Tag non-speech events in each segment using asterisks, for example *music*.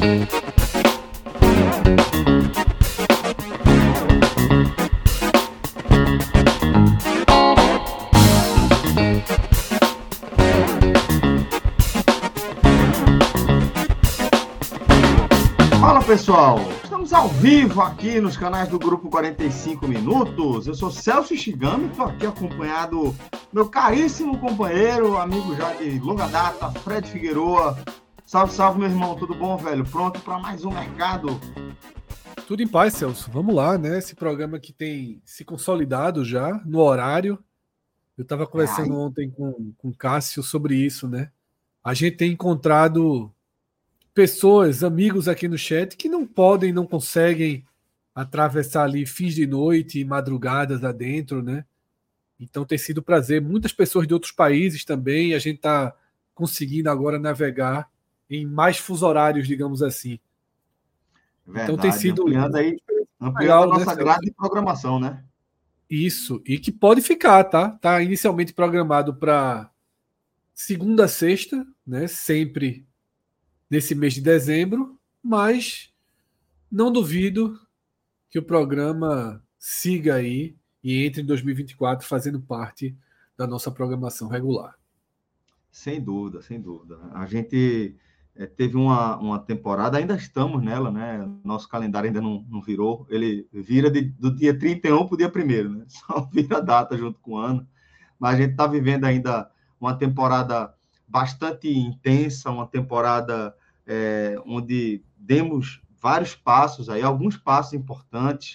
Fala pessoal, estamos ao vivo aqui nos canais do Grupo 45 Minutos. Eu sou Celso Shigami, estou aqui acompanhado do meu caríssimo companheiro, amigo já de longa data, Fred Figueroa. Salve, salve, meu irmão, tudo bom, velho? Pronto para mais um mercado? Tudo em paz, Celso. Vamos lá, né? Esse programa que tem se consolidado já no horário. Eu estava conversando Ai. ontem com, com o Cássio sobre isso, né? A gente tem encontrado pessoas, amigos aqui no chat que não podem, não conseguem atravessar ali fins de noite, madrugadas adentro, né? Então tem sido um prazer. Muitas pessoas de outros países também. A gente está conseguindo agora navegar em mais fuso horários, digamos assim. Verdade, então tem sido ampliando aí, ampliando legal, a nossa né, grade de programação, né? Isso, e que pode ficar, tá? Tá inicialmente programado para segunda a sexta, né? Sempre nesse mês de dezembro, mas não duvido que o programa siga aí e entre em 2024 fazendo parte da nossa programação regular. Sem dúvida, sem dúvida. A gente é, teve uma, uma temporada, ainda estamos nela, né? Nosso calendário ainda não, não virou. Ele vira de, do dia 31 para o dia 1 né? *laughs* Só vira a data junto com o ano. Mas a gente está vivendo ainda uma temporada bastante intensa, uma temporada é, onde demos vários passos aí, alguns passos importantes,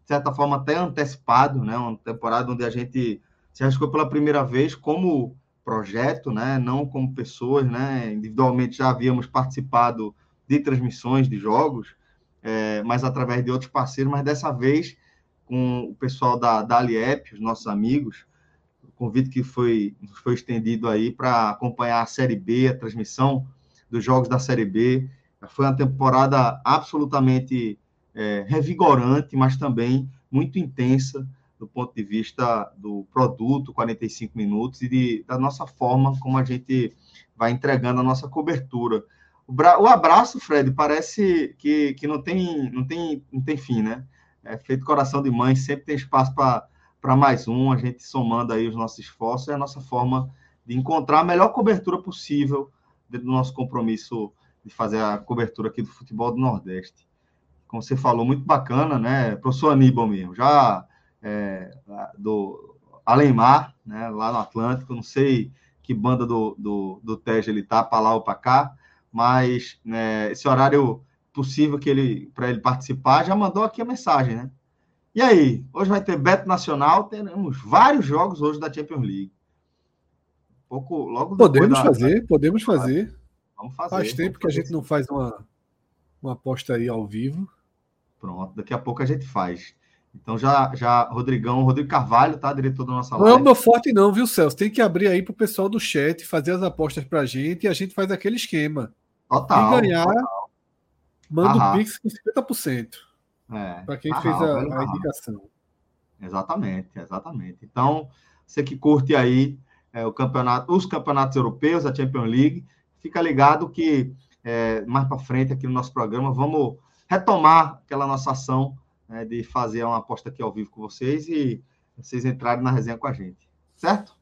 de certa forma até antecipado, né? Uma temporada onde a gente se arriscou pela primeira vez como projeto, né? Não como pessoas, né? Individualmente já havíamos participado de transmissões de jogos, é, mas através de outros parceiros, mas dessa vez com o pessoal da, da Aliep, os nossos amigos, o convite que foi, foi estendido aí para acompanhar a Série B, a transmissão dos jogos da Série B. Foi uma temporada absolutamente é, revigorante, mas também muito intensa do ponto de vista do produto, 45 minutos, e de, da nossa forma como a gente vai entregando a nossa cobertura. O, bra... o abraço, Fred, parece que, que não, tem, não, tem, não tem fim, né? É feito coração de mãe, sempre tem espaço para mais um, a gente somando aí os nossos esforços, é a nossa forma de encontrar a melhor cobertura possível dentro do nosso compromisso de fazer a cobertura aqui do futebol do Nordeste. Como você falou, muito bacana, né? Professor Aníbal mesmo, já é, do Alemar, né? lá no Atlântico, não sei que banda do, do, do Tejo ele tá, para lá ou para cá, mas né, esse horário possível que ele para ele participar, já mandou aqui a mensagem, né? E aí, hoje vai ter Beto Nacional, teremos vários jogos hoje da Champions League pouco logo Podemos da... fazer, podemos fazer. Vamos fazer. Faz tempo que a gente não faz uma, uma aposta aí ao vivo. Pronto, daqui a pouco a gente faz. Então já, já Rodrigão, Rodrigo Carvalho, tá? Diretor da nossa live. Não é o meu forte não, viu, Celso? Tem que abrir aí pro pessoal do chat, fazer as apostas pra gente e a gente faz aquele esquema. Total. Quem ganhar, total. manda o Pix com 50%. É. Para quem fez a, a indicação. Exatamente, exatamente. Então, você que curte aí é, o campeonato, os campeonatos europeus, a Champions League. Fica ligado que é, mais para frente aqui no nosso programa vamos retomar aquela nossa ação né, de fazer uma aposta aqui ao vivo com vocês e vocês entrarem na resenha com a gente, certo?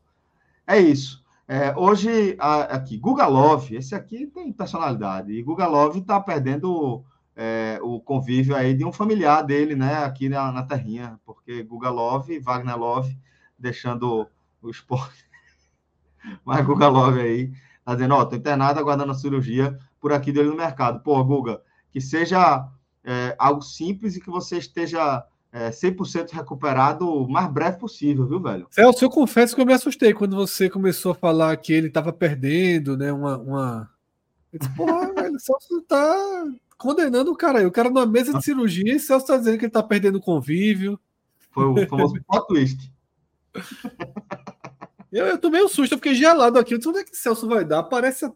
É isso. É, hoje, a, aqui, Guga Love, esse aqui tem personalidade, e Guga Love está perdendo é, o convívio aí de um familiar dele, né, aqui na, na terrinha, porque Guga Love, Wagner Love, deixando o esporte *laughs* mas Guga Love aí, tá dizendo, ó, oh, tô internado aguardando a cirurgia por aqui dele no mercado. Pô, Guga, que seja é, algo simples e que você esteja é, 100% recuperado o mais breve possível, viu, velho? Celso, eu confesso que eu me assustei quando você começou a falar que ele estava perdendo, né? Uma. uma... Eu disse, porra, *laughs* velho, o Celso tá condenando o cara aí. O cara numa mesa de cirurgia e Celso tá dizendo que ele tá perdendo convívio. Foi o famoso *laughs* plot twist. Eu, eu tomei um susto, eu fiquei gelado aqui. Eu disse, onde é que Celso vai dar? Aparece,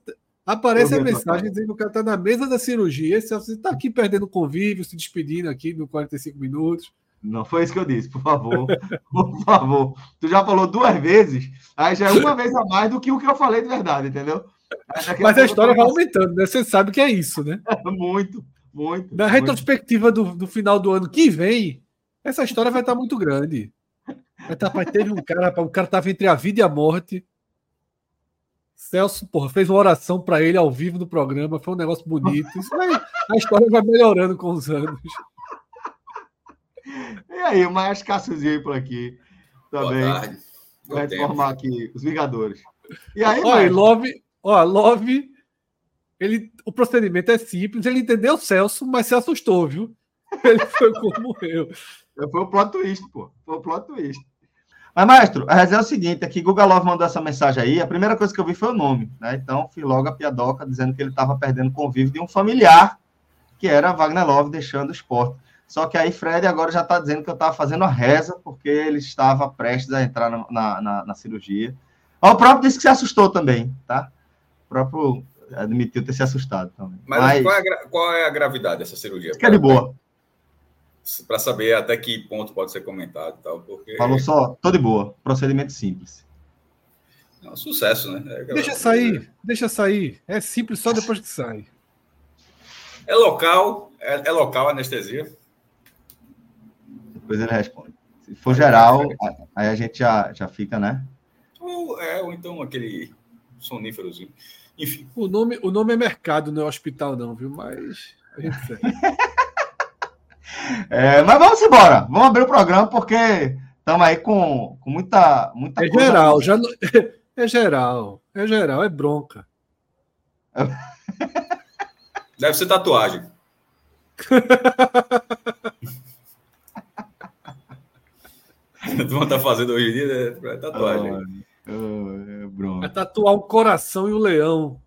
aparece a mensagem dizendo que o cara tá na mesa da cirurgia. Celso tá aqui perdendo convívio, se despedindo aqui no 45 minutos. Não foi isso que eu disse, por favor. *laughs* por favor. Tu já falou duas vezes, aí já é uma vez a mais do que o que eu falei de verdade, entendeu? Mas a história vai aumentando, né? Você sabe que é isso, né? *laughs* muito, muito. Na muito. retrospectiva do, do final do ano que vem, essa história vai estar muito grande. Vai tá, pai, teve um cara, o cara estava entre a vida e a morte. Celso, porra, fez uma oração para ele ao vivo no programa, foi um negócio bonito. Isso vai, a história vai melhorando com os anos. E aí, o mais Cassiozinho por aqui também. Vai formar aqui os Vingadores. E aí, Olha, Love, ó, Love, ele, o procedimento é simples, ele entendeu o Celso, mas se assustou, viu? Ele foi como eu. Foi o plot twist, pô. Foi o plot twist. Mas, maestro, a resenha é o seguinte: aqui Guga Love mandou essa mensagem aí. A primeira coisa que eu vi foi o nome, né? Então, fui logo a piadoca dizendo que ele estava perdendo convívio de um familiar, que era Wagner Love, deixando o esporte. Só que aí Fred agora já está dizendo que eu estava fazendo a reza porque ele estava prestes a entrar na, na, na, na cirurgia. O próprio disse que se assustou também, tá? O próprio admitiu ter se assustado também. Mas, Mas... Qual, é qual, é a gravidade dessa cirurgia? Que é de boa. Para saber até que ponto pode ser comentado e tal. Porque... Falou só, tô de boa. Procedimento simples. É um sucesso, né? É deixa sair, deixa sair. É simples só depois que sai. É local, é, é local a anestesia? Depois ele responde. Se for geral, aí a gente já, já fica, né? Ou, é, ou então aquele soníferozinho. Enfim. O nome, o nome é mercado, não é hospital, não, viu? Mas a gente *laughs* é, mas vamos embora. Vamos abrir o programa, porque estamos aí com, com muita, muita é Geral, já, *laughs* é geral, é geral, é bronca. *laughs* Deve ser tatuagem. *laughs* Tu tá fazendo hoje em dia é tatuagem. Oh, é bronca. É tatuar o coração e o leão.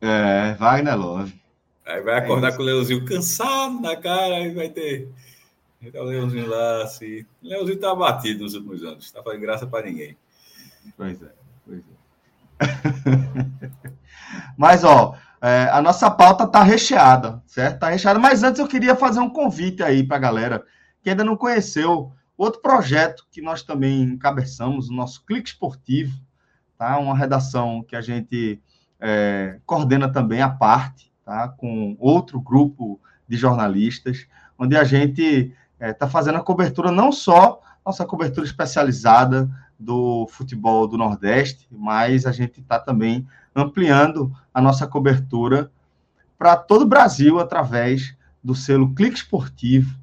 É, Wagner Love. Aí vai acordar é com o leãozinho cansado na cara, aí vai ter. Então, o leãozinho lá, assim. O leãozinho tá abatido nos últimos anos, tá fazendo graça para ninguém. Pois é, pois é. *laughs* Mas, ó, é, a nossa pauta tá recheada, certo? Tá recheada. Mas antes eu queria fazer um convite aí pra galera que ainda não conheceu Outro projeto que nós também encabeçamos, o nosso Clique Esportivo, tá? uma redação que a gente é, coordena também à parte, tá? com outro grupo de jornalistas, onde a gente está é, tá fazendo a cobertura não só nossa cobertura especializada do futebol do Nordeste, mas a gente está também ampliando a nossa cobertura para todo o Brasil através do selo Clique Esportivo,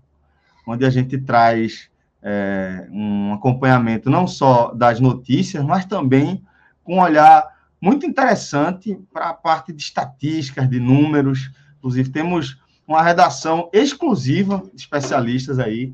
onde a gente traz é, um acompanhamento não só das notícias, mas também com um olhar muito interessante para a parte de estatísticas, de números. Inclusive, temos uma redação exclusiva de especialistas aí,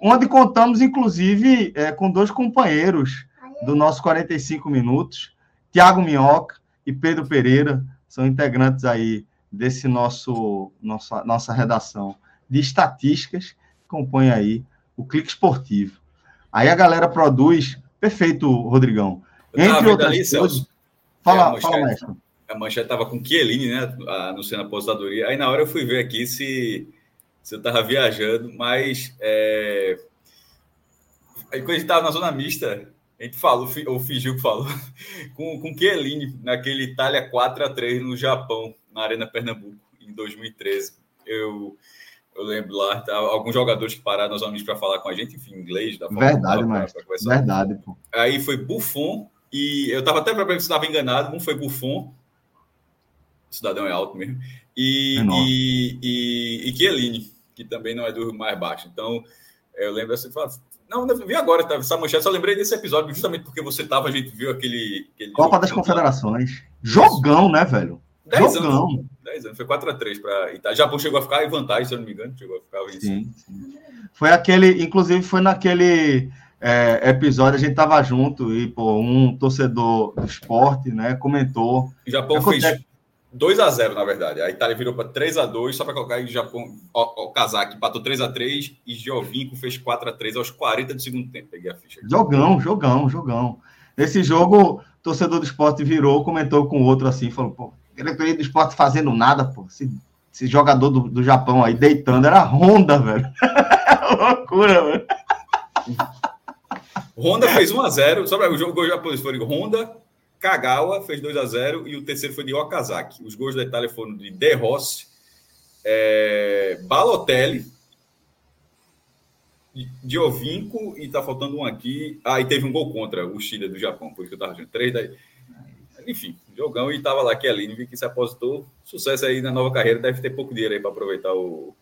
onde contamos, inclusive, é, com dois companheiros do nosso 45 Minutos, Tiago Minhoca e Pedro Pereira, são integrantes aí desse nosso nossa, nossa redação de estatísticas, que compõe aí o clique esportivo. Aí a galera produz. Perfeito, Rodrigão. Entre outras ali, coisas. Fala, manchete, fala, mestre. A manchete estava com Chiellini, né? Anunciando a aposentadoria. Aí na hora eu fui ver aqui se, se eu estava viajando, mas. É... Aí quando a gente estava na zona mista, a gente falou, ou fingiu que falou, *laughs* com, com Chiellini, naquele Itália 4 a 3 no Japão, na Arena Pernambuco, em 2013. Eu eu lembro lá, tá, alguns jogadores que pararam nos amigos para falar com a gente, enfim, inglês. Da verdade, mas verdade. Pô. Aí foi Buffon, e eu estava até para ver se estava enganado, um foi Buffon, o cidadão é alto mesmo, e, é e, e, e Chiellini, que também não é do mais baixo. Então, eu lembro assim, não, não vi agora, tá, essa manchete, só lembrei desse episódio, justamente porque você estava, a gente viu aquele... aquele Copa das Confederações. Jogão, né, velho? Jogão. 10 anos. Foi 4x3 para Itália. Japão chegou a ficar em vantagem, se eu não me engano. Chegou a ficar sim, sim. Foi aquele, inclusive, foi naquele é, episódio, a gente tava junto e, pô, um torcedor do esporte, né, comentou. O Japão fez 2 a 0 na verdade. A Itália virou para 3 a 2 só para colocar o Japão. O, o Kazak empatou 3 a 3 e Giovinco fez 4 a 3 aos 40 do segundo tempo. Peguei a ficha. Aqui. Jogão, jogão, jogão. Esse jogo, torcedor do esporte virou, comentou com o outro assim, falou, pô, diretoria do esporte fazendo nada, pô. Esse, esse jogador do, do Japão aí deitando era Honda, velho. *laughs* Loucura, velho. Honda fez 1x0. Só para o jogo japonês foi Honda, Kagawa fez 2 a 0 e o terceiro foi de Okazaki. Os gols da Itália foram de De Rossi, é, Balotelli, Giovinco e tá faltando um aqui. Ah, e teve um gol contra o Chile do Japão, por isso que eu tava dizendo. Três daí. Enfim, jogão e tava lá que Aline vi que se aposentou. Sucesso aí na nova carreira, deve ter pouco dinheiro aí para aproveitar o.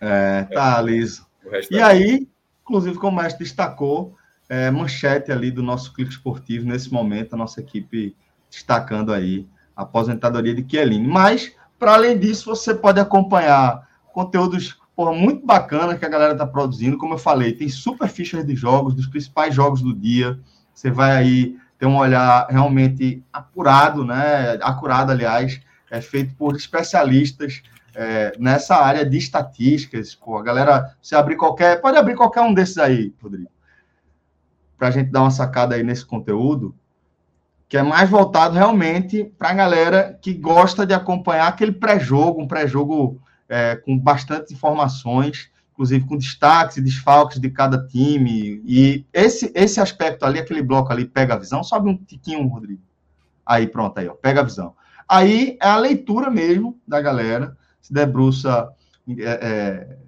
É, tá é, liso. E aí, inclusive, como o mestre destacou, é, manchete ali do nosso clipe esportivo nesse momento, a nossa equipe destacando aí a aposentadoria de Kieline. Mas, para além disso, você pode acompanhar conteúdos porra, muito bacana que a galera está produzindo. Como eu falei, tem super fichas de jogos, dos principais jogos do dia. Você vai aí ter um olhar realmente apurado, né? Acurado, aliás, é feito por especialistas é, nessa área de estatísticas. Pô, a galera, você abrir qualquer. Pode abrir qualquer um desses aí, Rodrigo para a gente dar uma sacada aí nesse conteúdo, que é mais voltado realmente para a galera que gosta de acompanhar aquele pré-jogo, um pré-jogo é, com bastante informações, inclusive com destaques e desfalques de cada time. E esse, esse aspecto ali, aquele bloco ali, pega a visão, sobe um tiquinho, Rodrigo. Aí, pronto, aí, ó, pega a visão. Aí é a leitura mesmo da galera, se debruça é, é,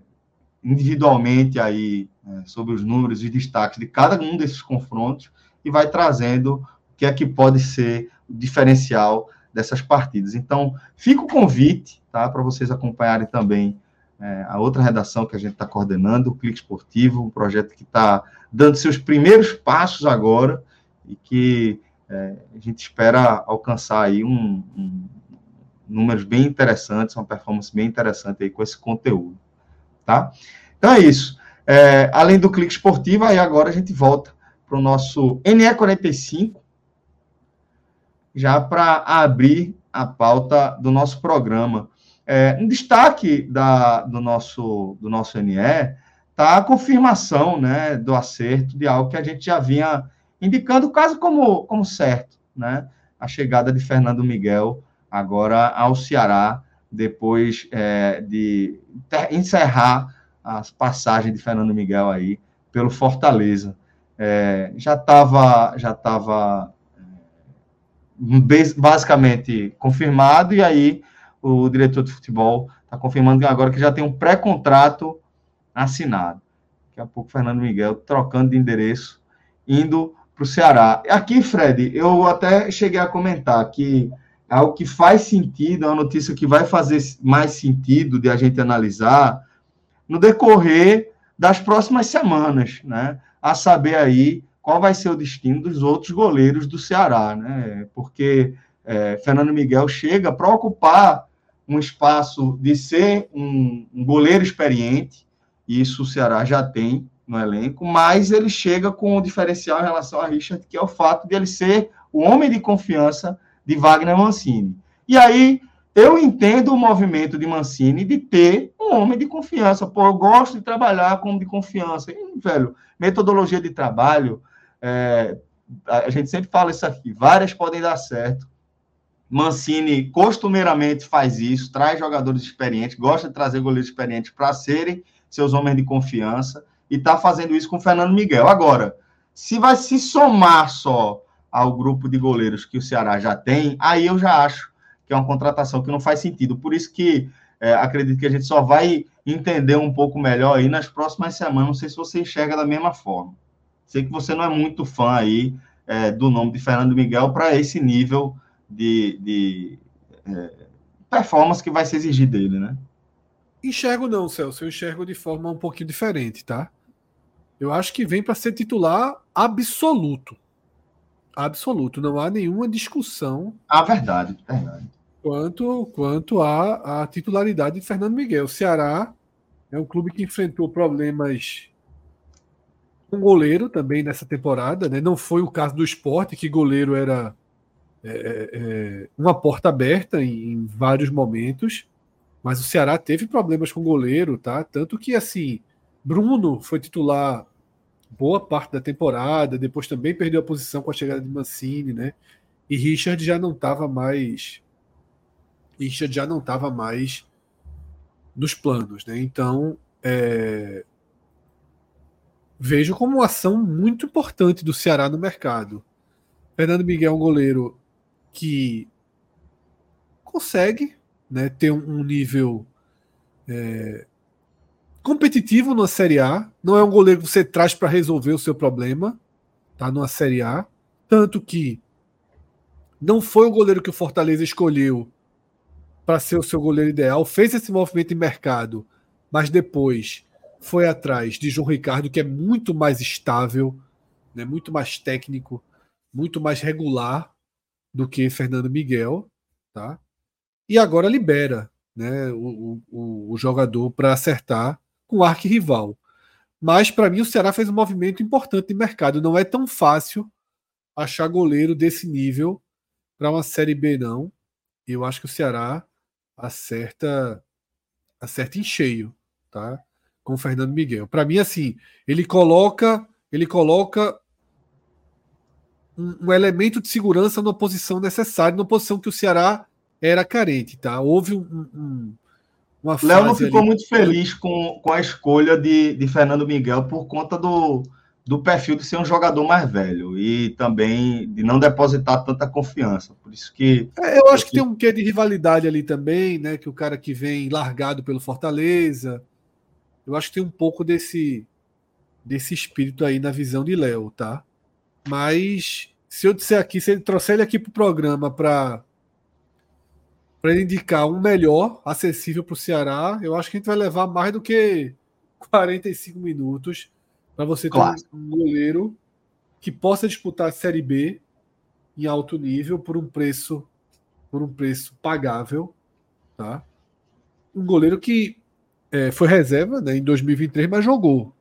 individualmente aí é, sobre os números e destaques de cada um desses confrontos e vai trazendo o que é que pode ser o diferencial dessas partidas. Então, fica o convite, tá, para vocês acompanharem também é, a outra redação que a gente está coordenando, o Clique Esportivo, um projeto que está dando seus primeiros passos agora e que é, a gente espera alcançar aí um, um números bem interessantes, uma performance bem interessante aí com esse conteúdo, tá? Então é isso. É, além do clique esportivo, aí agora a gente volta para o nosso NE45, já para abrir a pauta do nosso programa. É, um destaque da, do, nosso, do nosso NE está a confirmação né, do acerto de algo que a gente já vinha indicando quase como, como certo, né? A chegada de Fernando Miguel agora ao Ceará, depois é, de encerrar as passagens de Fernando Miguel aí pelo Fortaleza. É, já estava já tava, é, basicamente confirmado, e aí o diretor de futebol está confirmando agora que já tem um pré-contrato assinado. Daqui a pouco, Fernando Miguel trocando de endereço, indo para o Ceará. Aqui, Fred, eu até cheguei a comentar que é algo que faz sentido, é uma notícia que vai fazer mais sentido de a gente analisar, no decorrer das próximas semanas, né? A saber aí qual vai ser o destino dos outros goleiros do Ceará, né? Porque é, Fernando Miguel chega para ocupar um espaço de ser um, um goleiro experiente, e isso o Ceará já tem no elenco, mas ele chega com um diferencial em relação a Richard, que é o fato de ele ser o homem de confiança de Wagner Mancini. E aí eu entendo o movimento de Mancini de ter um homem de confiança. Pô, eu gosto de trabalhar com de confiança. E, velho, metodologia de trabalho, é, a gente sempre fala isso aqui, várias podem dar certo. Mancini costumeiramente faz isso, traz jogadores experientes, gosta de trazer goleiros experientes para serem seus homens de confiança e está fazendo isso com o Fernando Miguel. Agora, se vai se somar só ao grupo de goleiros que o Ceará já tem, aí eu já acho que é uma contratação que não faz sentido. Por isso que é, acredito que a gente só vai entender um pouco melhor aí nas próximas semanas. Não sei se você enxerga da mesma forma. Sei que você não é muito fã aí é, do nome de Fernando Miguel para esse nível de, de é, performance que vai se exigir dele, né? Enxergo não, Celso. Eu enxergo de forma um pouquinho diferente, tá? Eu acho que vem para ser titular absoluto. Absoluto. Não há nenhuma discussão. Ah, verdade, verdade quanto, quanto à, à titularidade de Fernando Miguel. O Ceará é um clube que enfrentou problemas com goleiro também nessa temporada. Né? Não foi o caso do esporte, que goleiro era é, é, é, uma porta aberta em, em, vários momentos. Mas o Ceará teve problemas com goleiro, tá? Tanto que assim, Bruno foi titular boa parte da temporada, depois também perdeu a posição com a chegada de Mancini, né? E Richard já não estava mais Richard já não estava mais nos planos, né? Então, é... vejo como uma ação muito importante do Ceará no mercado. Fernando Miguel é um goleiro que consegue né, ter um nível é, competitivo na Série A. Não é um goleiro que você traz para resolver o seu problema, tá? Numa Série A. Tanto que não foi o goleiro que o Fortaleza escolheu para ser o seu goleiro ideal, fez esse movimento de mercado, mas depois foi atrás de João Ricardo, que é muito mais estável, né, muito mais técnico, muito mais regular do que Fernando Miguel, tá? E agora libera né, o, o, o jogador para acertar com o arquirrival. Mas para mim o Ceará fez um movimento importante de mercado. Não é tão fácil achar goleiro desse nível para uma Série B, não. Eu acho que o Ceará acerta acerta em cheio, tá? Com o Fernando Miguel. Para mim assim, ele coloca, ele coloca um, um, elemento de segurança na posição necessária, na posição que o Ceará era carente, tá? Houve um, um uma Léo não ficou ali... muito feliz com, com a escolha de, de Fernando Miguel por conta do, do perfil de ser um jogador mais velho e também de não depositar tanta confiança. Por isso que. É, eu acho que tem um quê de rivalidade ali também, né? Que o cara que vem largado pelo Fortaleza. Eu acho que tem um pouco desse, desse espírito aí na visão de Léo, tá? Mas se eu disser aqui, se ele trouxer ele aqui para o programa para para ele indicar um melhor acessível para o Ceará, eu acho que a gente vai levar mais do que 45 minutos para você ter um goleiro que possa disputar a Série B em alto nível por um preço por um preço pagável, tá? Um goleiro que é, foi reserva né, em 2023, mas jogou.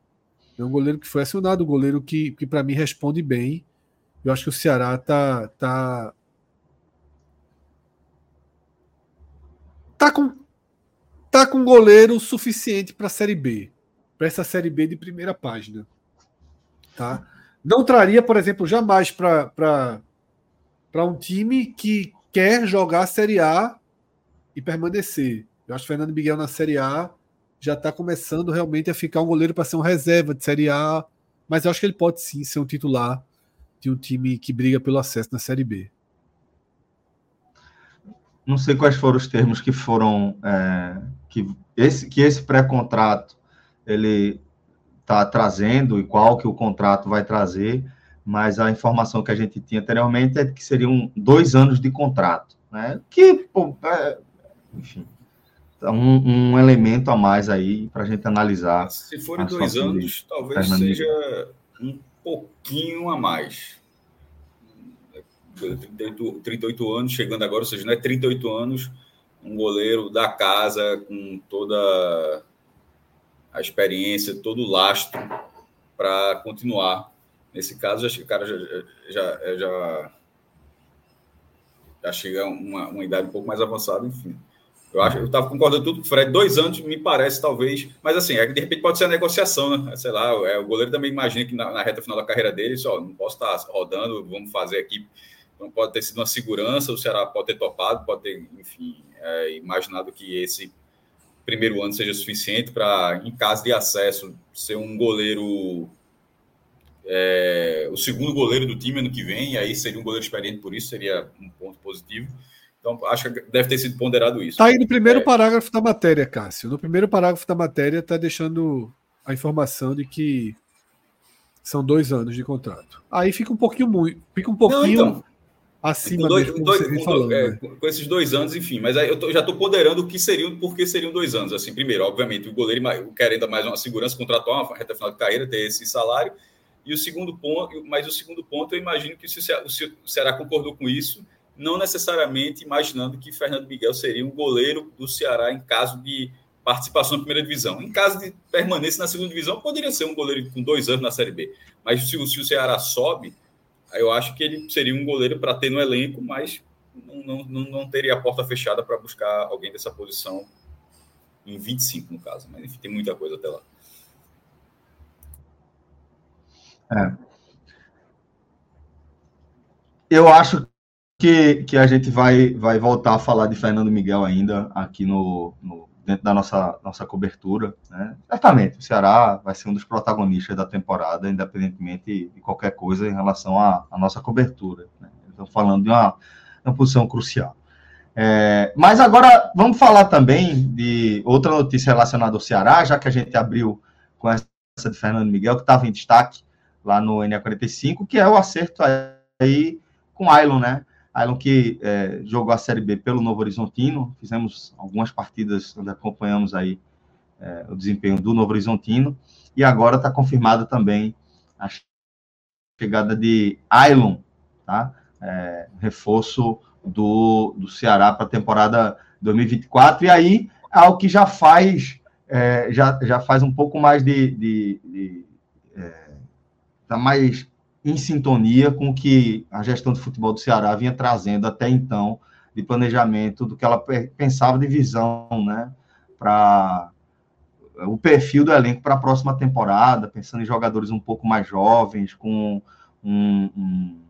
É um goleiro que foi acionado, um goleiro que, que para mim responde bem. Eu acho que o Ceará tá tá tá com tá com goleiro suficiente para a Série B para essa Série B de primeira página. Tá? Não traria, por exemplo, jamais para um time que quer jogar a Série A e permanecer. Eu acho que Fernando Miguel na Série A já está começando realmente a ficar um goleiro para ser um reserva de Série A, mas eu acho que ele pode sim ser um titular de um time que briga pelo acesso na Série B. Não sei quais foram os termos que foram é, que esse que esse pré-contrato ele está trazendo e qual que o contrato vai trazer, mas a informação que a gente tinha anteriormente é que seriam dois anos de contrato, né? Que, pô, é, enfim, é um, um, elemento a mais aí para a gente analisar. Se forem dois anos, talvez seja um pouquinho a mais. 38, 38 anos, chegando agora, ou seja, não é 38 anos, um goleiro da casa com toda a experiência, todo o lastro para continuar. Nesse caso, que o cara já, já, já, já chega a uma, uma idade um pouco mais avançada, enfim. Eu acho, eu estava concordando tudo com o Fred. Dois anos me parece, talvez, mas assim, é, de repente pode ser a negociação, né? Sei lá, é, o goleiro também imagina que na, na, reta final da carreira dele, só não posso estar rodando, vamos fazer aqui. Não pode ter sido uma segurança, o Ceará pode ter topado, pode ter, enfim, é, imaginado que esse primeiro ano seja suficiente para, em caso de acesso, ser um goleiro. É, o segundo goleiro do time ano que vem, e aí seria um goleiro experiente por isso, seria um ponto positivo. Então, acho que deve ter sido ponderado isso. Está aí no primeiro é... parágrafo da matéria, Cássio. No primeiro parágrafo da matéria está deixando a informação de que são dois anos de contrato. Aí fica um pouquinho muito, fica um pouquinho Não, então, acima com dois, mesmo, dois, com, falando, é, né? com, esses dois anos, enfim. Mas aí eu tô, já estou ponderando o que seriam, porque seriam dois anos. Assim, primeiro, obviamente, o goleiro quer ainda mais uma segurança contratual, uma reta final de carreira, ter esse salário. E o segundo ponto, mas o segundo ponto, eu imagino que se o Ceará concordou com isso, não necessariamente imaginando que Fernando Miguel seria um goleiro do Ceará em caso de participação na primeira divisão. Em caso de permanência na segunda divisão, poderia ser um goleiro com dois anos na Série B. Mas se, se o Ceará sobe, eu acho que ele seria um goleiro para ter no elenco, mas não, não, não teria a porta fechada para buscar alguém dessa posição em 25, no caso. Mas enfim, tem muita coisa até lá. É. Eu acho que, que a gente vai, vai voltar a falar de Fernando Miguel ainda aqui no, no dentro da nossa, nossa cobertura. Né? Certamente, o Ceará vai ser um dos protagonistas da temporada, independentemente de qualquer coisa em relação à, à nossa cobertura. Né? Estamos falando de uma, uma posição crucial. É, mas agora vamos falar também de outra notícia relacionada ao Ceará, já que a gente abriu com essa de Fernando Miguel, que estava em destaque lá no NA45, que é o acerto aí com o Ailon, né? Ailon que é, jogou a Série B pelo Novo Horizontino, fizemos algumas partidas onde acompanhamos aí é, o desempenho do Novo Horizontino, e agora está confirmada também a chegada de Ailon, tá? É, reforço do, do Ceará para a temporada 2024, e aí algo que já faz é, já, já faz um pouco mais de, de, de é, tá mais em sintonia com o que a gestão de futebol do Ceará vinha trazendo até então de planejamento do que ela pensava de visão, né, para o perfil do elenco para a próxima temporada, pensando em jogadores um pouco mais jovens, com um, um,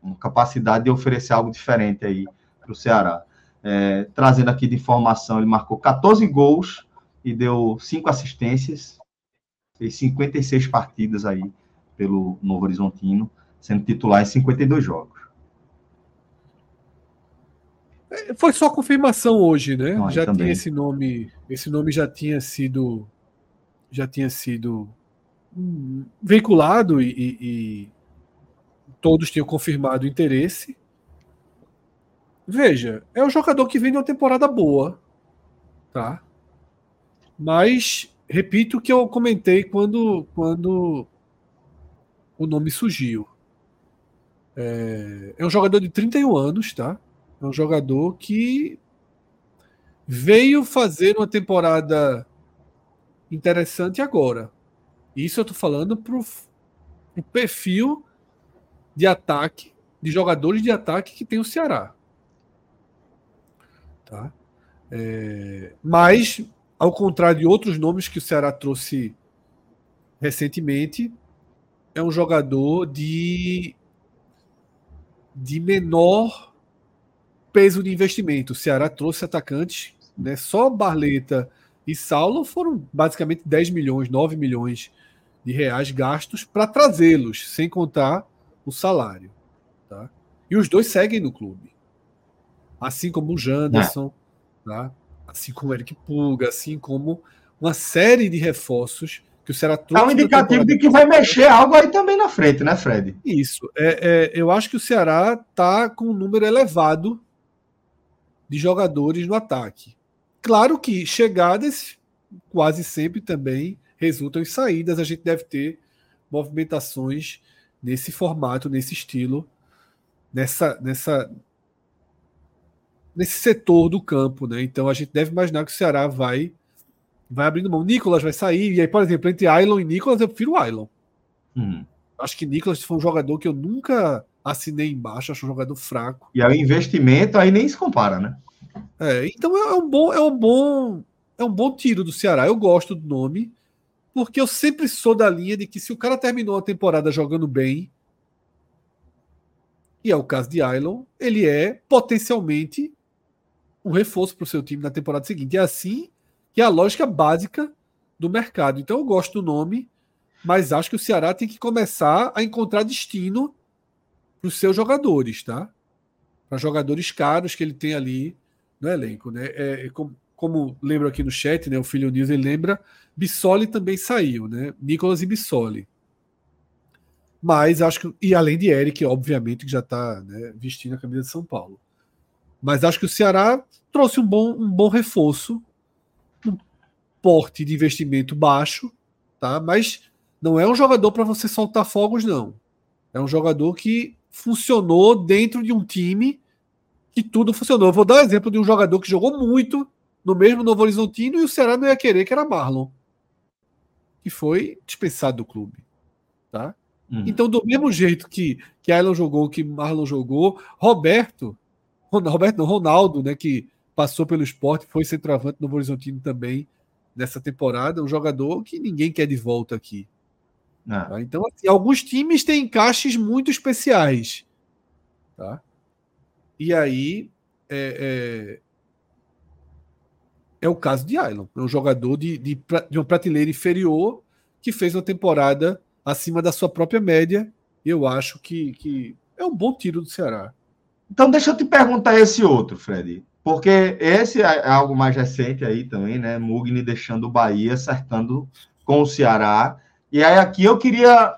uma capacidade de oferecer algo diferente aí para o Ceará. É, trazendo aqui de informação, ele marcou 14 gols e deu cinco assistências, fez 56 partidas aí pelo Novo Horizontino, sendo titular em 52 jogos. É, foi só confirmação hoje, né? Ah, já também. tinha esse nome, esse nome já tinha sido já tinha sido hum, veiculado e, e, e todos tinham confirmado o interesse. Veja, é um jogador que vem de uma temporada boa, tá? Mas repito o que eu comentei quando quando o nome surgiu. É, é um jogador de 31 anos, tá? É um jogador que veio fazer uma temporada interessante agora. Isso eu tô falando pro, pro perfil de ataque, de jogadores de ataque que tem o Ceará. Tá? É, mas, ao contrário de outros nomes que o Ceará trouxe recentemente, é um jogador de, de menor peso de investimento. O Ceará trouxe atacantes, né? só Barleta e Saulo foram basicamente 10 milhões, 9 milhões de reais gastos para trazê-los, sem contar o salário. Tá? E os dois seguem no clube. Assim como o Janderson, é. tá? assim como o Eric Puga, assim como uma série de reforços que o Ceará. É um indicativo de que vai mexer algo aí também na frente, né, Fred? Isso. É, é, eu acho que o Ceará está com um número elevado de jogadores no ataque. Claro que chegadas quase sempre também resultam em saídas. A gente deve ter movimentações nesse formato, nesse estilo, nessa, nessa, nesse setor do campo, né? Então a gente deve imaginar que o Ceará vai vai abrindo mão. Nicolas vai sair, e aí, por exemplo, entre Ailon e Nicolas, eu prefiro Ailon. Hum. Acho que Nicolas foi um jogador que eu nunca assinei embaixo, acho um jogador fraco. E aí o investimento aí nem se compara, né? É, então é um bom, é um bom, é um bom tiro do Ceará. Eu gosto do nome, porque eu sempre sou da linha de que se o cara terminou a temporada jogando bem, e é o caso de Ailon, ele é potencialmente um reforço para o seu time na temporada seguinte. É assim que é a lógica básica do mercado. Então eu gosto do nome, mas acho que o Ceará tem que começar a encontrar destino para os seus jogadores, tá? Para jogadores caros que ele tem ali no elenco, né? É, é como, como lembro aqui no chat, né? O Filho News ele lembra, Bissoli também saiu, né? Nicolas e Bissoli. Mas acho que. E além de Eric, obviamente, que já está né, vestindo a camisa de São Paulo. Mas acho que o Ceará trouxe um bom, um bom reforço porte de investimento baixo, tá? Mas não é um jogador para você soltar fogos, não. É um jogador que funcionou dentro de um time que tudo funcionou. Vou dar um exemplo de um jogador que jogou muito no mesmo Novo Horizontino e o Ceará não ia querer, que era Marlon, que foi dispensado do clube. Tá? Uhum. Então, do mesmo jeito que, que Ailon jogou, que Marlon jogou, Roberto, Roberto não, Ronaldo, né, que passou pelo esporte, foi centroavante no Novo Horizontino também nessa temporada, um jogador que ninguém quer de volta aqui. É. Tá? Então, assim, alguns times têm encaixes muito especiais. Tá? E aí é, é, é o caso de Ailon. É um jogador de, de, de uma prateleira inferior que fez uma temporada acima da sua própria média. E eu acho que, que é um bom tiro do Ceará. Então, deixa eu te perguntar esse outro, Fred. Porque esse é algo mais recente aí também, né? Mugni deixando o Bahia, acertando com o Ceará. E aí aqui eu queria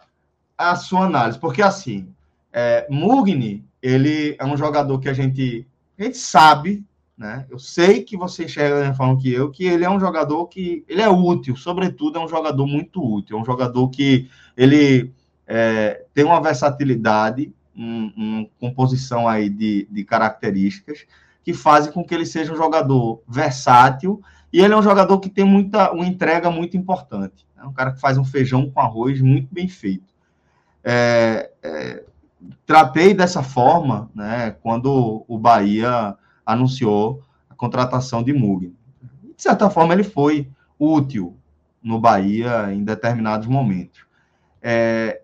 a sua análise, porque assim, é, Mugni, ele é um jogador que a gente, a gente sabe, né? Eu sei que você enxerga da mesma forma que eu, que ele é um jogador que ele é útil, sobretudo é um jogador muito útil, é um jogador que ele é, tem uma versatilidade, uma um composição aí de, de características que fazem com que ele seja um jogador versátil e ele é um jogador que tem muita uma entrega muito importante. É um cara que faz um feijão com arroz muito bem feito. É, é, tratei dessa forma né, quando o Bahia anunciou a contratação de Mugni. De certa forma, ele foi útil no Bahia em determinados momentos. É,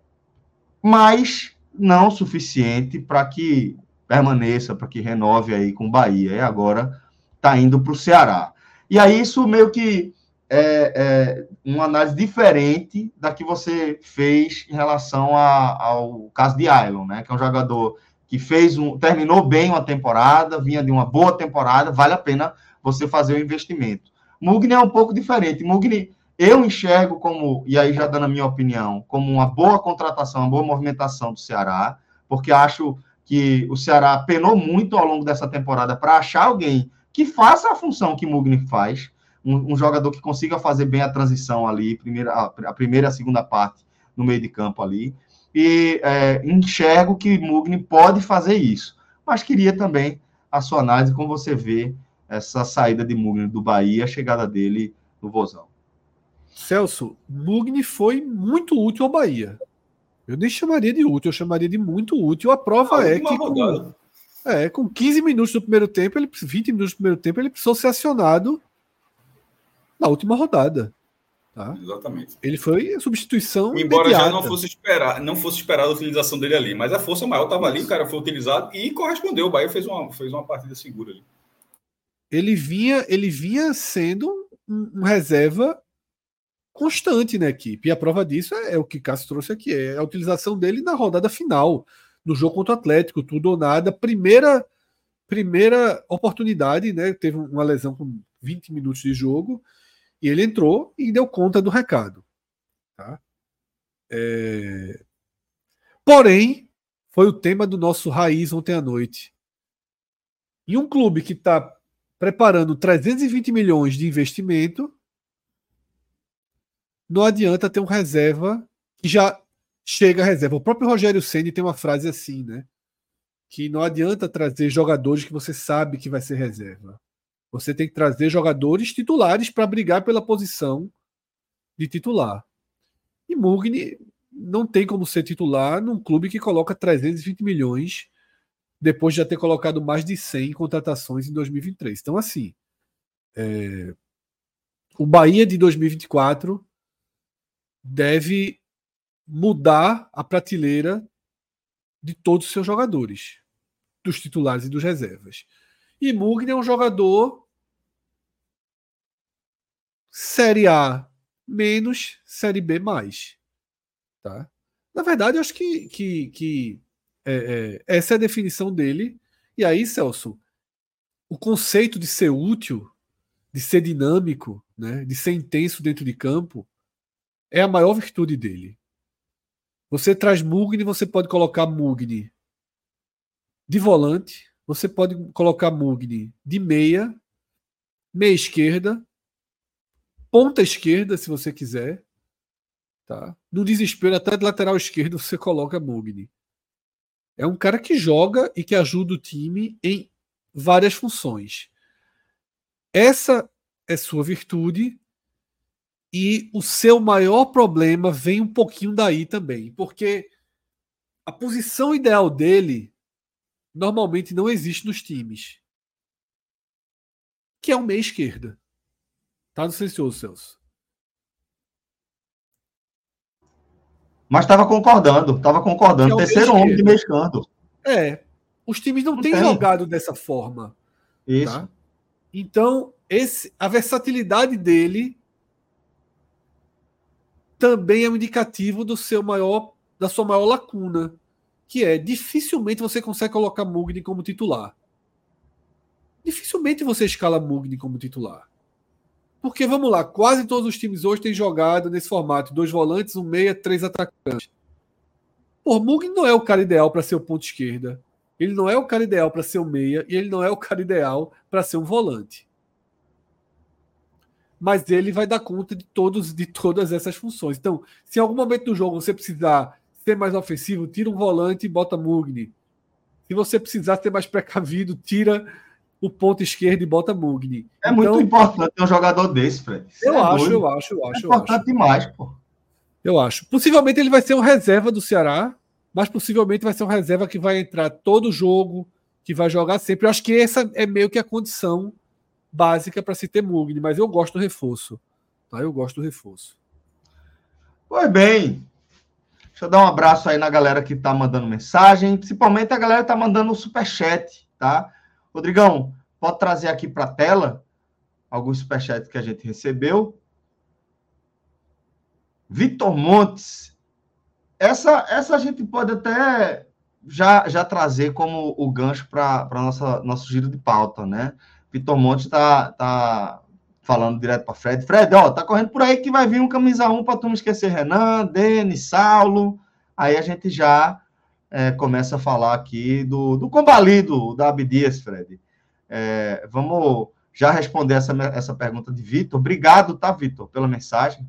mas não suficiente para que permaneça, para que renove aí com o Bahia. E agora está indo para o Ceará. E aí isso meio que é, é, uma análise diferente da que você fez em relação a, ao caso de Ailon, né? Que é um jogador que fez um, terminou bem uma temporada, vinha de uma boa temporada, vale a pena você fazer o investimento. Mugni é um pouco diferente. Mugni eu enxergo como, e aí já dando a minha opinião, como uma boa contratação, uma boa movimentação do Ceará, porque acho que o Ceará penou muito ao longo dessa temporada para achar alguém que faça a função que Mugni faz, um, um, jogador que consiga fazer bem a transição ali, primeira, a, primeira e a segunda parte no meio de campo ali. E é, enxergo que Mugni pode fazer isso. Mas queria também a sua análise, como você vê essa saída de Mugni do Bahia, a chegada dele no Vozão. Celso, Mugni foi muito útil ao Bahia. Eu nem chamaria de útil, eu chamaria de muito útil. A prova ah, é que com, é, com 15 minutos do primeiro tempo, ele, 20 minutos do primeiro tempo, ele precisou ser acionado na última rodada. Tá? Exatamente. Ele foi a substituição. Embora imediata. já não fosse esperar, não fosse esperada a utilização dele ali, mas a força maior estava ali, o cara foi utilizado e correspondeu. O Bahia fez uma, fez uma partida segura ali. Ele vinha, ele vinha sendo um, um reserva constante na equipe. E a prova disso é, é o que Cássio trouxe aqui, é a utilização dele na rodada final, no jogo contra o Atlético, tudo ou nada. Primeira primeira oportunidade, né? Teve uma lesão com 20 minutos de jogo e ele entrou e deu conta do recado. Tá? É... Porém, foi o tema do nosso Raiz ontem à noite. E um clube que está preparando 320 milhões de investimento não adianta ter um reserva que já chega a reserva. O próprio Rogério Ceni tem uma frase assim, né? Que não adianta trazer jogadores que você sabe que vai ser reserva. Você tem que trazer jogadores titulares para brigar pela posição de titular. E Mugni não tem como ser titular num clube que coloca 320 milhões depois de já ter colocado mais de 100 contratações em 2023. Então, assim, é... o Bahia de 2024 deve mudar a prateleira de todos os seus jogadores, dos titulares e dos reservas. E Mugni é um jogador Série A menos, Série B mais. Tá? Na verdade, eu acho que, que, que é, é, essa é a definição dele. E aí, Celso, o conceito de ser útil, de ser dinâmico, né, de ser intenso dentro de campo, é a maior virtude dele. Você traz Mugni, você pode colocar Mugni de volante, você pode colocar Mugni de meia, meia esquerda, ponta esquerda, se você quiser. Tá? No desespero, até de lateral esquerdo, você coloca Mugni. É um cara que joga e que ajuda o time em várias funções. Essa é sua virtude e o seu maior problema vem um pouquinho daí também, porque a posição ideal dele normalmente não existe nos times. Que é o meia esquerda. Tá no silencioso, Celso. Mas estava concordando, estava concordando. É Terceiro homem de meio. É. Os times não, não têm tem. jogado dessa forma. Isso. Tá? Então, esse, a versatilidade dele também é um indicativo do seu maior, da sua maior lacuna, que é dificilmente você consegue colocar Mugni como titular. Dificilmente você escala Mugni como titular. Porque vamos lá, quase todos os times hoje têm jogado nesse formato: dois volantes, um meia, três atacantes. Pô, Mugni não é o cara ideal para ser o ponto esquerda. Ele não é o cara ideal para ser o meia e ele não é o cara ideal para ser um volante mas ele vai dar conta de todos de todas essas funções. Então, se em algum momento do jogo você precisar ser mais ofensivo, tira um volante e bota Mugni. Se você precisar ser mais precavido, tira o ponto esquerdo e bota Mugni. É então, muito importante ter um jogador desse, Fred. Eu é acho, eu acho, eu acho, é importante acho. demais, pô. Eu acho. Possivelmente ele vai ser um reserva do Ceará, mas possivelmente vai ser um reserva que vai entrar todo jogo, que vai jogar sempre. Eu acho que essa é meio que a condição básica para se ter Mugni, mas eu gosto do reforço. Tá? Eu gosto do reforço. Pois bem. Deixa eu dar um abraço aí na galera que está mandando mensagem, principalmente a galera que está mandando o superchat, tá? Rodrigão, pode trazer aqui para a tela alguns superchats que a gente recebeu. Vitor Montes. Essa, essa a gente pode até já, já trazer como o gancho para nosso giro de pauta, né? Vitor Monte está tá falando direto para Fred. Fred, ó, tá correndo por aí que vai vir um camisa 1 para tu não esquecer Renan, Denis, Saulo. Aí a gente já é, começa a falar aqui do, do combalido da Abdias, Fred. É, vamos já responder essa, essa pergunta de Vitor. Obrigado, tá, Vitor, pela mensagem.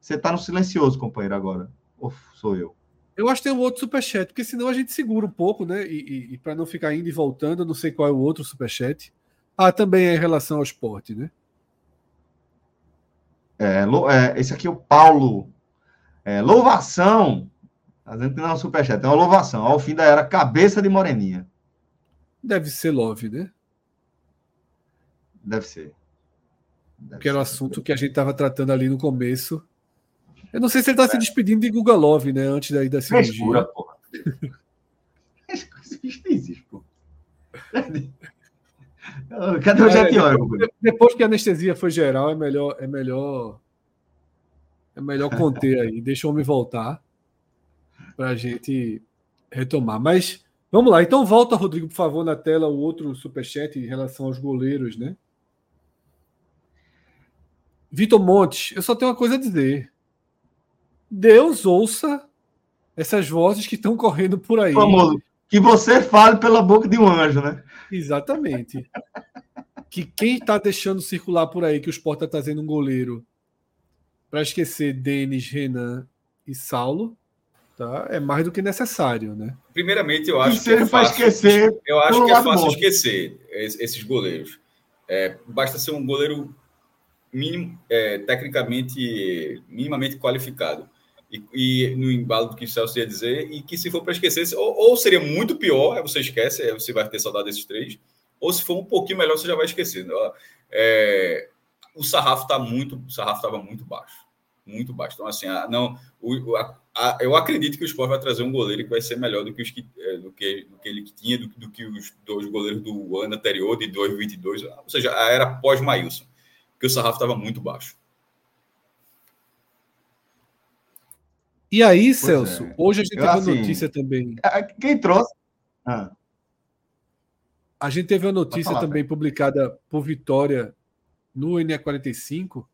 Você está no silencioso, companheiro, agora. Ou sou eu? Eu acho que tem um outro superchat, porque senão a gente segura um pouco, né? E, e, e para não ficar indo e voltando, eu não sei qual é o outro superchat. Ah, também é em relação ao esporte, né? É, é, esse aqui é o Paulo. É, louvação. A gente não é um superchat, é uma louvação. Ao fim da era cabeça de moreninha. Deve ser love, né? Deve ser. Deve que era o assunto que a gente estava tratando ali no começo. Eu não sei se ele está é. se despedindo de Guga Love, né? Antes daí da cirurgia. Rescura, porra. *laughs* Isso existe, pô. Cadê o jet é, Depois que a anestesia foi geral, é melhor, é melhor, é melhor conter aí. Deixa o homem voltar para a gente retomar. Mas vamos lá. Então volta, Rodrigo, por favor, na tela o outro superchat em relação aos goleiros, né? Vitor Montes, eu só tenho uma coisa a dizer. Deus ouça essas vozes que estão correndo por aí. Famoso. Que você fale pela boca de um anjo, né? Exatamente. que quem está deixando circular por aí que o Sport está trazendo um goleiro para esquecer Denis, Renan e Saulo, tá? É mais do que necessário, né? Primeiramente, eu acho que é fácil esquecer. Eu acho que é fácil esquecer esses goleiros. É, basta ser um goleiro minim, é, tecnicamente minimamente qualificado e, e, no embalo do que o Celso ia dizer, e que se for para esquecer, ou, ou, seria muito pior, você esquece, você vai ter saudade desses três, ou se for um pouquinho melhor, você já vai esquecer. É, o sarrafo está muito, o sarrafo estava muito baixo, muito baixo. Então, assim, a, não, o, a, a, eu acredito que o Sport vai trazer um goleiro que vai ser melhor do que, os que, é, do que, do que ele tinha, do, do, que os dois goleiros do ano anterior, de 2022, ou seja, a era pós-Maílson, porque o sarrafo estava muito baixo. E aí, pois Celso, é. hoje a gente eu, teve assim, uma notícia também. Quem trouxe? Ah. A gente teve uma notícia falar, também cara. publicada por Vitória no NE45,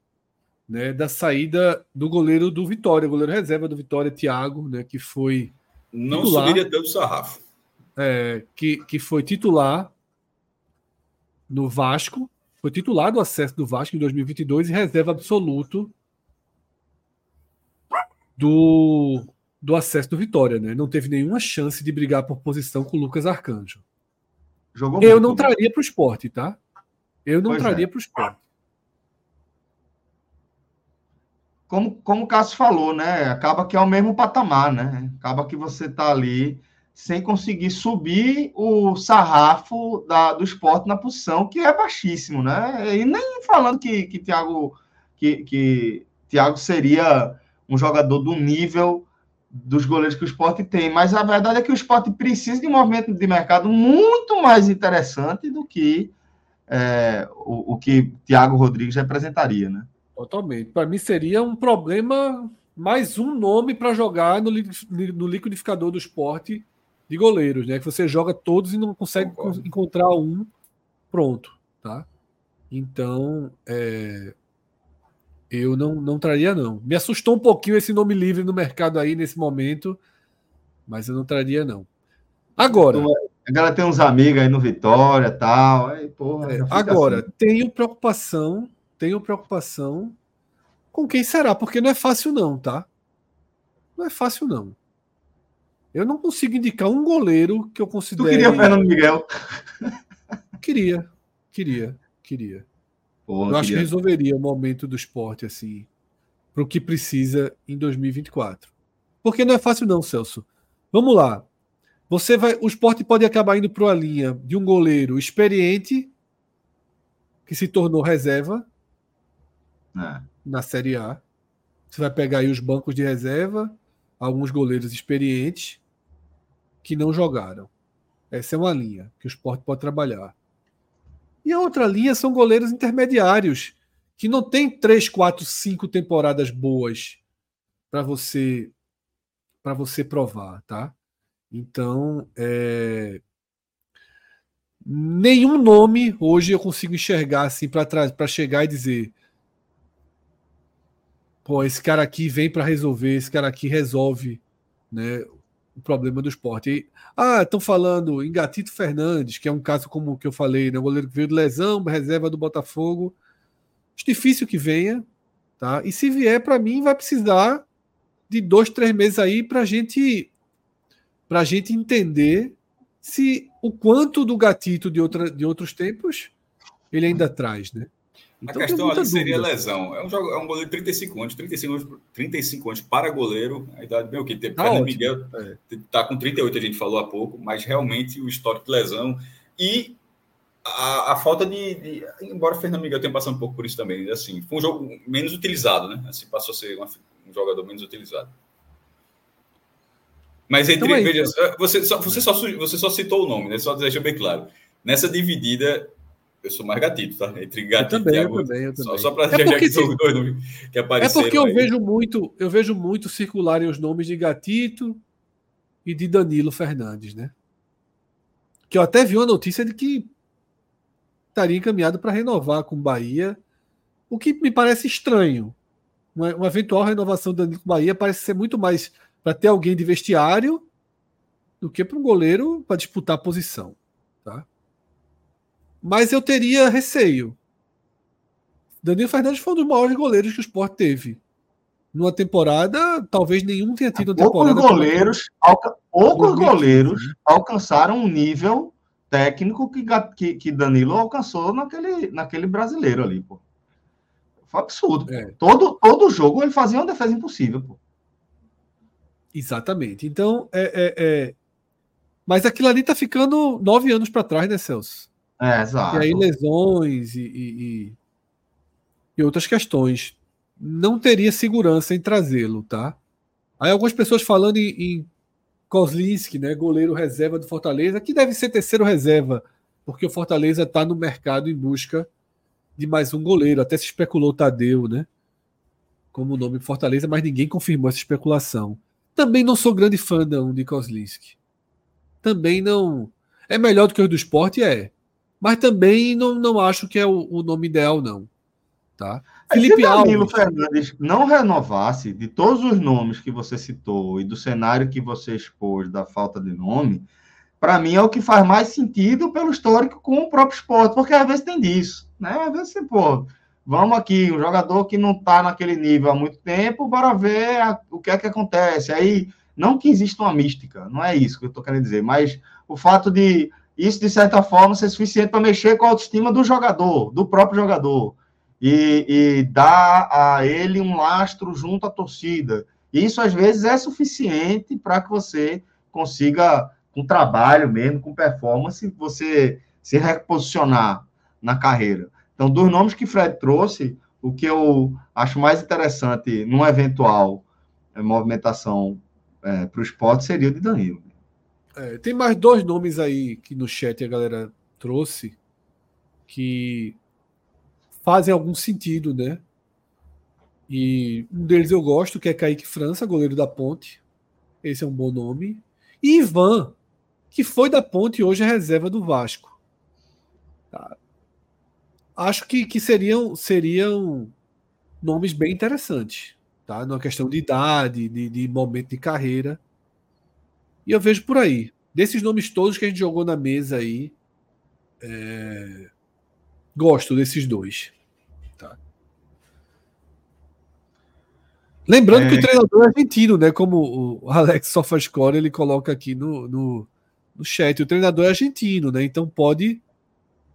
né, da saída do goleiro do Vitória, goleiro reserva do Vitória, Thiago, né, que foi. Não titular, subiria tanto sarrafo. É, que, que foi titular no Vasco, foi titular do acesso do Vasco em 2022 e reserva absoluto do, do acesso do Vitória, né? Não teve nenhuma chance de brigar por posição com o Lucas Arcanjo. Jogou eu muito, não traria para o esporte, tá? Eu não pois traria é. para o esporte. Como, como o Cássio falou, né? Acaba que é o mesmo patamar, né? Acaba que você está ali sem conseguir subir o sarrafo da, do esporte na posição, que é baixíssimo, né? E nem falando que, que Thiago que, que Thiago seria um jogador do nível dos goleiros que o esporte tem, mas a verdade é que o esporte precisa de um movimento de mercado muito mais interessante do que é, o, o que Thiago Rodrigues representaria, né? Totalmente. Para mim seria um problema, mais um nome para jogar no, no liquidificador do esporte de goleiros, né? Que você joga todos e não consegue Concordo. encontrar um pronto, tá? Então, é, eu não, não traria, não. Me assustou um pouquinho esse nome livre no mercado aí nesse momento, mas eu não traria, não. Agora. A galera tem uns amigos aí no Vitória tal. Aí, porra, é, agora, assim. tenho preocupação, tenho preocupação com quem será, porque não é fácil, não, tá? Não é fácil, não. Eu não consigo indicar um goleiro que eu considere. Tu queria o Fernando Miguel? Queria, queria, queria. Porra, eu acho que resolveria o momento do esporte, assim, para o que precisa em 2024. Porque não é fácil, não, Celso. Vamos lá. Você vai, o esporte pode acabar indo para uma linha de um goleiro experiente que se tornou reserva é. na Série A. Você vai pegar aí os bancos de reserva, alguns goleiros experientes que não jogaram. Essa é uma linha que o esporte pode trabalhar. E a outra linha são goleiros intermediários, que não tem três, quatro, cinco temporadas boas para você para você provar, tá? Então, é... nenhum nome hoje eu consigo enxergar assim para chegar e dizer, pô, esse cara aqui vem para resolver, esse cara aqui resolve, né, o problema do esporte. E, ah, estão falando em Gatito Fernandes, que é um caso como que eu falei, né? O goleiro que veio de lesão, reserva do Botafogo. Acho difícil que venha, tá? E se vier, para mim, vai precisar de dois, três meses aí para gente, a gente entender se o quanto do gatito de, outra, de outros tempos ele ainda traz, né? Então, a questão ali seria lesão. É um, jogo, é um goleiro de 35 anos, 35 anos, 35 anos para goleiro. A idade bem o que. Tá Fernando Miguel está é. com 38, a gente falou há pouco, mas realmente o histórico de lesão e a, a falta de, de, Embora o Fernando Miguel tenha passado um pouco por isso também, assim, foi um jogo menos utilizado, né? Assim, passou a ser uma, um jogador menos utilizado. Mas entre. Então, veja, você, só, você, só, você só citou o nome, né? Só deixa bem claro. Nessa dividida, eu sou mais gatito, tá? Entre gatito também, e Thiago. Eu também, eu também. Só, só para é porque, se... dois que apareceram. É porque eu aí. vejo muito, eu vejo muito circularem os nomes de Gatito e de Danilo Fernandes, né? Que eu até vi uma notícia de que estaria encaminhado para renovar com o Bahia, o que me parece estranho. Uma, uma eventual renovação do Danilo com Bahia parece ser muito mais para ter alguém de vestiário do que para um goleiro para disputar a posição? Mas eu teria receio. Danilo Fernandes foi um dos maiores goleiros que o Sport teve. Numa temporada, talvez nenhum tenha tido uma temporada. Goleiros, alca... Poucos goleiros né? alcançaram um nível técnico que, que, que, Danilo alcançou naquele, naquele brasileiro ali, pô. Foi absurdo. É. Todo, todo jogo ele fazia uma defesa impossível, pô. Exatamente. Então, é, é, é... mas aquilo ali tá ficando nove anos para trás, né, Celso? É, exato. E aí lesões e, e, e, outras questões. Não teria segurança em trazê-lo, tá? Aí algumas pessoas falando em, em Kozlinski, né, goleiro reserva do Fortaleza, que deve ser terceiro reserva, porque o Fortaleza está no mercado em busca de mais um goleiro. Até se especulou o Tadeu, né? Como nome do Fortaleza, mas ninguém confirmou essa especulação. Também não sou grande fã não, de Kozlinski. Também não. É melhor do que o do esporte? É mas também não, não acho que é o, o nome ideal, não. Tá? Felipe Se Danilo Alves. Fernandes não renovasse de todos os nomes que você citou e do cenário que você expôs da falta de nome, para mim é o que faz mais sentido pelo histórico com o próprio esporte, porque às vezes tem disso, né? Às vezes, pô, vamos aqui, um jogador que não está naquele nível há muito tempo, bora ver a, o que é que acontece. Aí, não que exista uma mística, não é isso que eu estou querendo dizer, mas o fato de isso, de certa forma, ser suficiente para mexer com a autoestima do jogador, do próprio jogador, e, e dar a ele um lastro junto à torcida. Isso, às vezes, é suficiente para que você consiga, com trabalho mesmo, com performance, você se reposicionar na carreira. Então, dos nomes que Fred trouxe, o que eu acho mais interessante numa eventual é, movimentação é, para o esporte seria o de Danilo. É, tem mais dois nomes aí que no chat a galera trouxe que fazem algum sentido, né? E um deles eu gosto, que é Kaique França, goleiro da Ponte. Esse é um bom nome. E Ivan, que foi da Ponte e hoje é reserva do Vasco. Tá. Acho que, que seriam, seriam nomes bem interessantes, tá? Numa questão de idade, de, de momento de carreira. E eu vejo por aí. Desses nomes todos que a gente jogou na mesa aí, é... gosto desses dois. Tá. Lembrando é... que o treinador é argentino, né? Como o Alex Sofascore ele coloca aqui no, no, no chat. O treinador é argentino, né? Então pode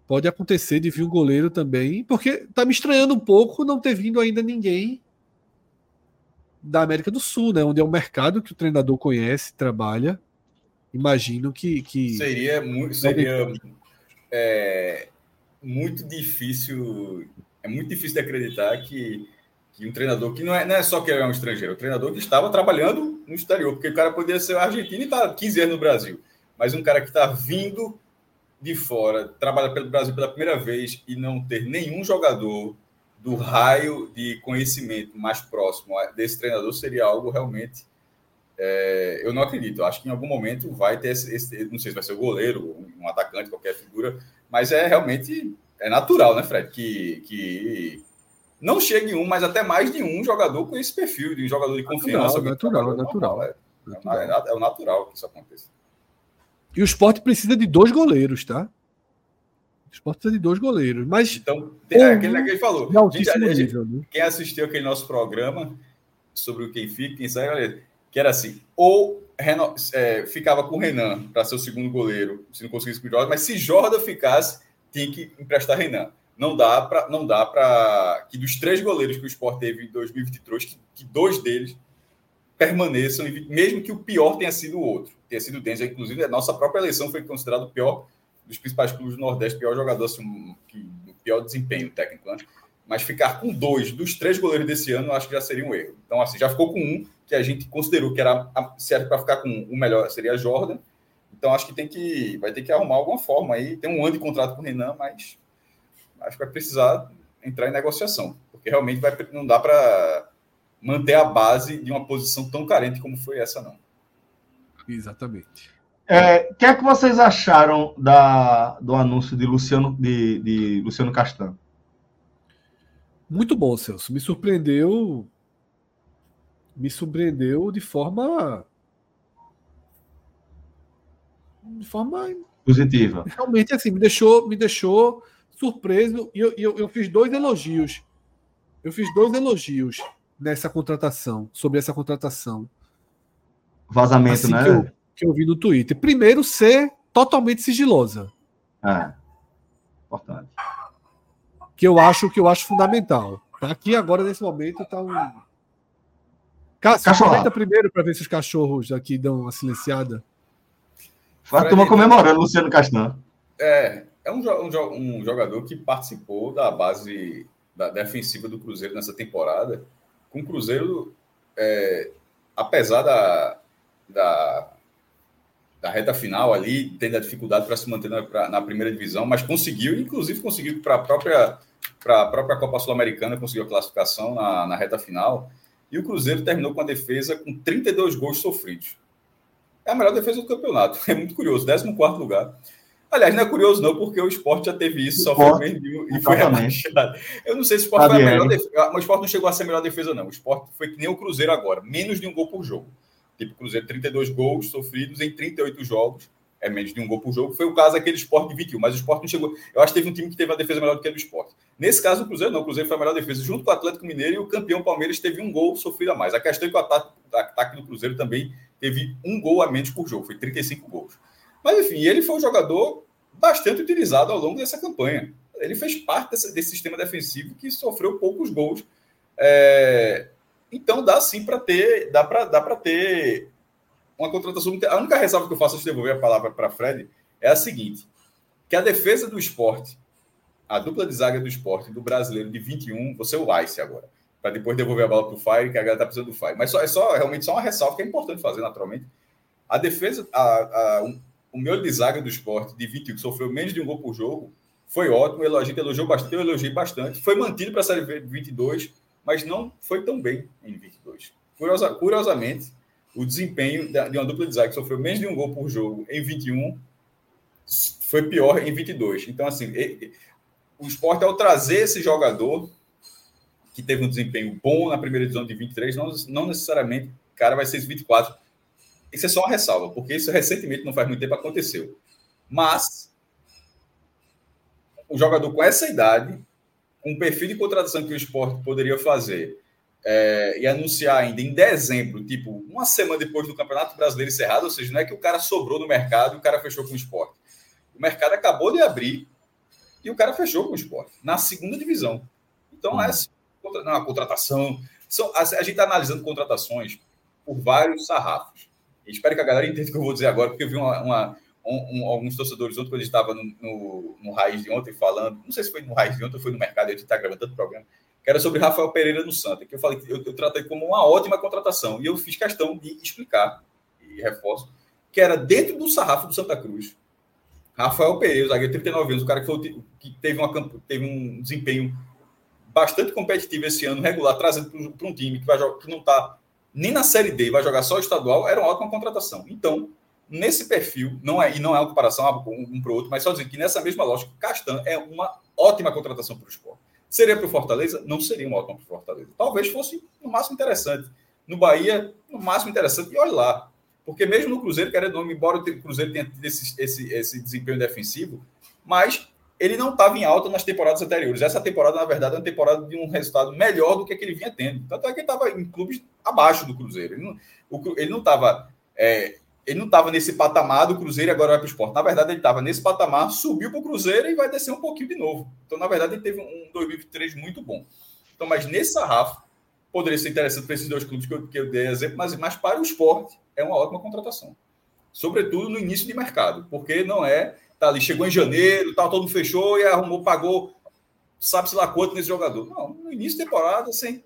pode acontecer de vir um goleiro também, porque tá me estranhando um pouco não ter vindo ainda ninguém da América do Sul, né? Onde é um mercado que o treinador conhece, trabalha. Imagino que. que... Seria, muito, seria é, muito difícil. É muito difícil de acreditar que, que um treinador que não é, não é só que é um estrangeiro, é um treinador que estava trabalhando no exterior, porque o cara poderia ser argentino e está 15 anos no Brasil. Mas um cara que está vindo de fora, trabalha pelo Brasil pela primeira vez e não ter nenhum jogador do raio de conhecimento mais próximo desse treinador seria algo realmente. É, eu não acredito. Acho que em algum momento vai ter esse, esse, Não sei se vai ser o goleiro, um atacante, qualquer figura, mas é realmente. É natural, né, Fred? Que, que não chegue um, mas até mais de um jogador com esse perfil, de um jogador de confiança. Natural, natural, natural. É, natural. É, é, o natural que isso aconteça. E o esporte precisa de dois goleiros, tá? O esporte precisa de dois goleiros. Mas. Então, é aquele que ele falou. Gente, nível, né? Quem assistiu aquele nosso programa sobre o quem fica, quem sai, que era assim: ou é, ficava com o Renan para ser o segundo goleiro, se não conseguisse com o Jordan, mas se Jordan ficasse, tinha que emprestar Renan. Não dá para não dá para que dos três goleiros que o Sport teve em 2023, que, que dois deles permaneçam, mesmo que o pior tenha sido o outro, tenha sido o Denzel. Inclusive, a nossa própria eleição foi considerado o pior dos principais clubes do Nordeste, pior jogador, assim, que, pior desempenho técnico. Né? Mas ficar com dois dos três goleiros desse ano, eu acho que já seria um erro. Então, assim, já ficou com um que a gente considerou que era certo para ficar com o melhor, seria Jordan. Então, acho que tem que vai ter que arrumar alguma forma aí. Tem um ano de contrato com o Renan, mas acho que vai precisar entrar em negociação, porque realmente vai, não dá para manter a base de uma posição tão carente como foi essa, não. Exatamente. É, o que é que vocês acharam da, do anúncio de Luciano, de, de Luciano Castan? Muito bom, Celso. Me surpreendeu. Me surpreendeu de forma. De forma. Positiva. Realmente, assim, me deixou, me deixou surpreso. E eu, eu, eu fiz dois elogios. Eu fiz dois elogios nessa contratação, sobre essa contratação. Vazamento, assim né? Que eu, vi no Twitter. Primeiro, ser totalmente sigilosa. É. Importante. Que eu acho que eu acho fundamental. Tá aqui agora, nesse momento, tá um. Cássio, comenta primeiro para ver se os cachorros aqui dão uma silenciada. A turma comemorando Luciano Castan. É, é um, um, um, jogador que participou da base da defensiva do Cruzeiro nessa temporada. Com o Cruzeiro, é, apesar da, da da reta final ali, tendo a dificuldade para se manter na, pra, na, primeira divisão, mas conseguiu, inclusive conseguiu para a própria, própria Copa Sul-Americana, conseguiu a classificação na, na, reta final. E o Cruzeiro terminou com a defesa com 32 gols sofridos. É a melhor defesa do campeonato. *laughs* É muito curioso, 14 lugar. Aliás, não é curioso, não, porque o esporte já teve isso, só foi e foi rebaixado. Eu não sei se o esporte foi a melhor defesa. O esporte não chegou a ser a melhor defesa, não. O esporte foi que nem o Cruzeiro agora, menos de um gol por jogo. Tipo, Cruzeiro 32 gols sofridos em 38 jogos, é menos de um gol por jogo. Foi o caso daquele esporte de Vitinho, mas o esporte não chegou. Eu acho que teve um time que teve uma defesa melhor do que a do esporte. Nesse caso, o Cruzeiro não. O Cruzeiro foi a melhor defesa junto com o Atlético Mineiro e o campeão Palmeiras teve um gol sofrido a mais. A questão é que o ataque, o ataque do Cruzeiro também teve um gol a menos por jogo, foi 35 gols. Mas enfim, ele foi um jogador bastante utilizado ao longo dessa campanha. Ele fez parte desse, desse sistema defensivo que sofreu poucos gols. É, então dá sim para ter, dá para dá ter uma contratação. A única ressalva que eu faço antes de devolver a palavra para Fred é a seguinte: que a defesa do esporte, a dupla de zaga do esporte do brasileiro de 21, você é o Ice agora. Para depois devolver a bola para o Fire, que a galera está precisando do Fire. Mas só, é só realmente só uma ressalva que é importante fazer, naturalmente. A defesa, a, a, um, o meu de zaga do esporte de 21, que sofreu menos de um gol por jogo, foi ótimo. A gente elogiou bastante, eu elogiei bastante. Foi mantido para a Série 22, mas não foi tão bem em 22. Curiosa, curiosamente, o desempenho de uma dupla de zaga que sofreu menos de um gol por jogo em 21 foi pior em 22. Então, assim, o esporte, ao trazer esse jogador que teve um desempenho bom na primeira divisão de 23, não, não necessariamente o cara vai ser 24. Isso é só uma ressalva, porque isso recentemente, não faz muito tempo, aconteceu. Mas o jogador com essa idade, com o perfil de contratação que o esporte poderia fazer é, e anunciar ainda em dezembro, tipo, uma semana depois do Campeonato Brasileiro encerrado, ou seja, não é que o cara sobrou no mercado e o cara fechou com o esporte. O mercado acabou de abrir e o cara fechou com o esporte, na segunda divisão. Então, uhum. essa contratação. São, a, a gente está analisando contratações por vários sarrafos. E espero que a galera entenda o que eu vou dizer agora, porque eu vi uma, uma um, um, alguns torcedores ontem, quando a gente estava no, no, no, Raiz de ontem, falando, não sei se foi no Raiz de ontem ou foi no mercado, a gente está gravando tanto programa, que era sobre Rafael Pereira no Santa, que eu falei eu, eu tratei como uma ótima contratação. E eu fiz questão de explicar, e reforço, que era dentro do sarrafo do Santa Cruz Rafael Pereira, zagueiro de 39 anos, o cara que, foi, que teve, uma, teve um desempenho bastante competitivo esse ano, regular, trazendo para um time que, vai que não está nem na Série D, vai jogar só o estadual, era uma ótima contratação. Então, nesse perfil, não é, e não é uma comparação um, um para o outro, mas só dizer que nessa mesma lógica, Castan é uma ótima contratação para o esporte. Seria para o Fortaleza? Não seria uma ótima para o Fortaleza. Talvez fosse no máximo interessante. No Bahia, no máximo interessante. E olha lá, porque mesmo no Cruzeiro, querendo não, embora o Cruzeiro tenha tido esse, esse, esse desempenho defensivo, mas ele não estava em alta nas temporadas anteriores. Essa temporada, na verdade, é uma temporada de um resultado melhor do que, que ele vinha tendo. Tanto é que ele estava em clubes abaixo do Cruzeiro. Ele não estava. É, ele não estava nesse patamar do Cruzeiro e agora vai para o esporte. Na verdade, ele estava nesse patamar, subiu para o Cruzeiro e vai descer um pouquinho de novo. Então, na verdade, ele teve um 2023 muito bom. Então, mas nesse sarrafo, poderia ser interessante para esses dois clubes que eu, que eu dei exemplo, mas, mas para o esporte, é uma ótima contratação. Sobretudo no início de mercado, porque não é. Tá ali, chegou em janeiro, tá, todo mundo fechou e arrumou, pagou, sabe-se lá quanto nesse jogador. Não, no início de temporada, sem,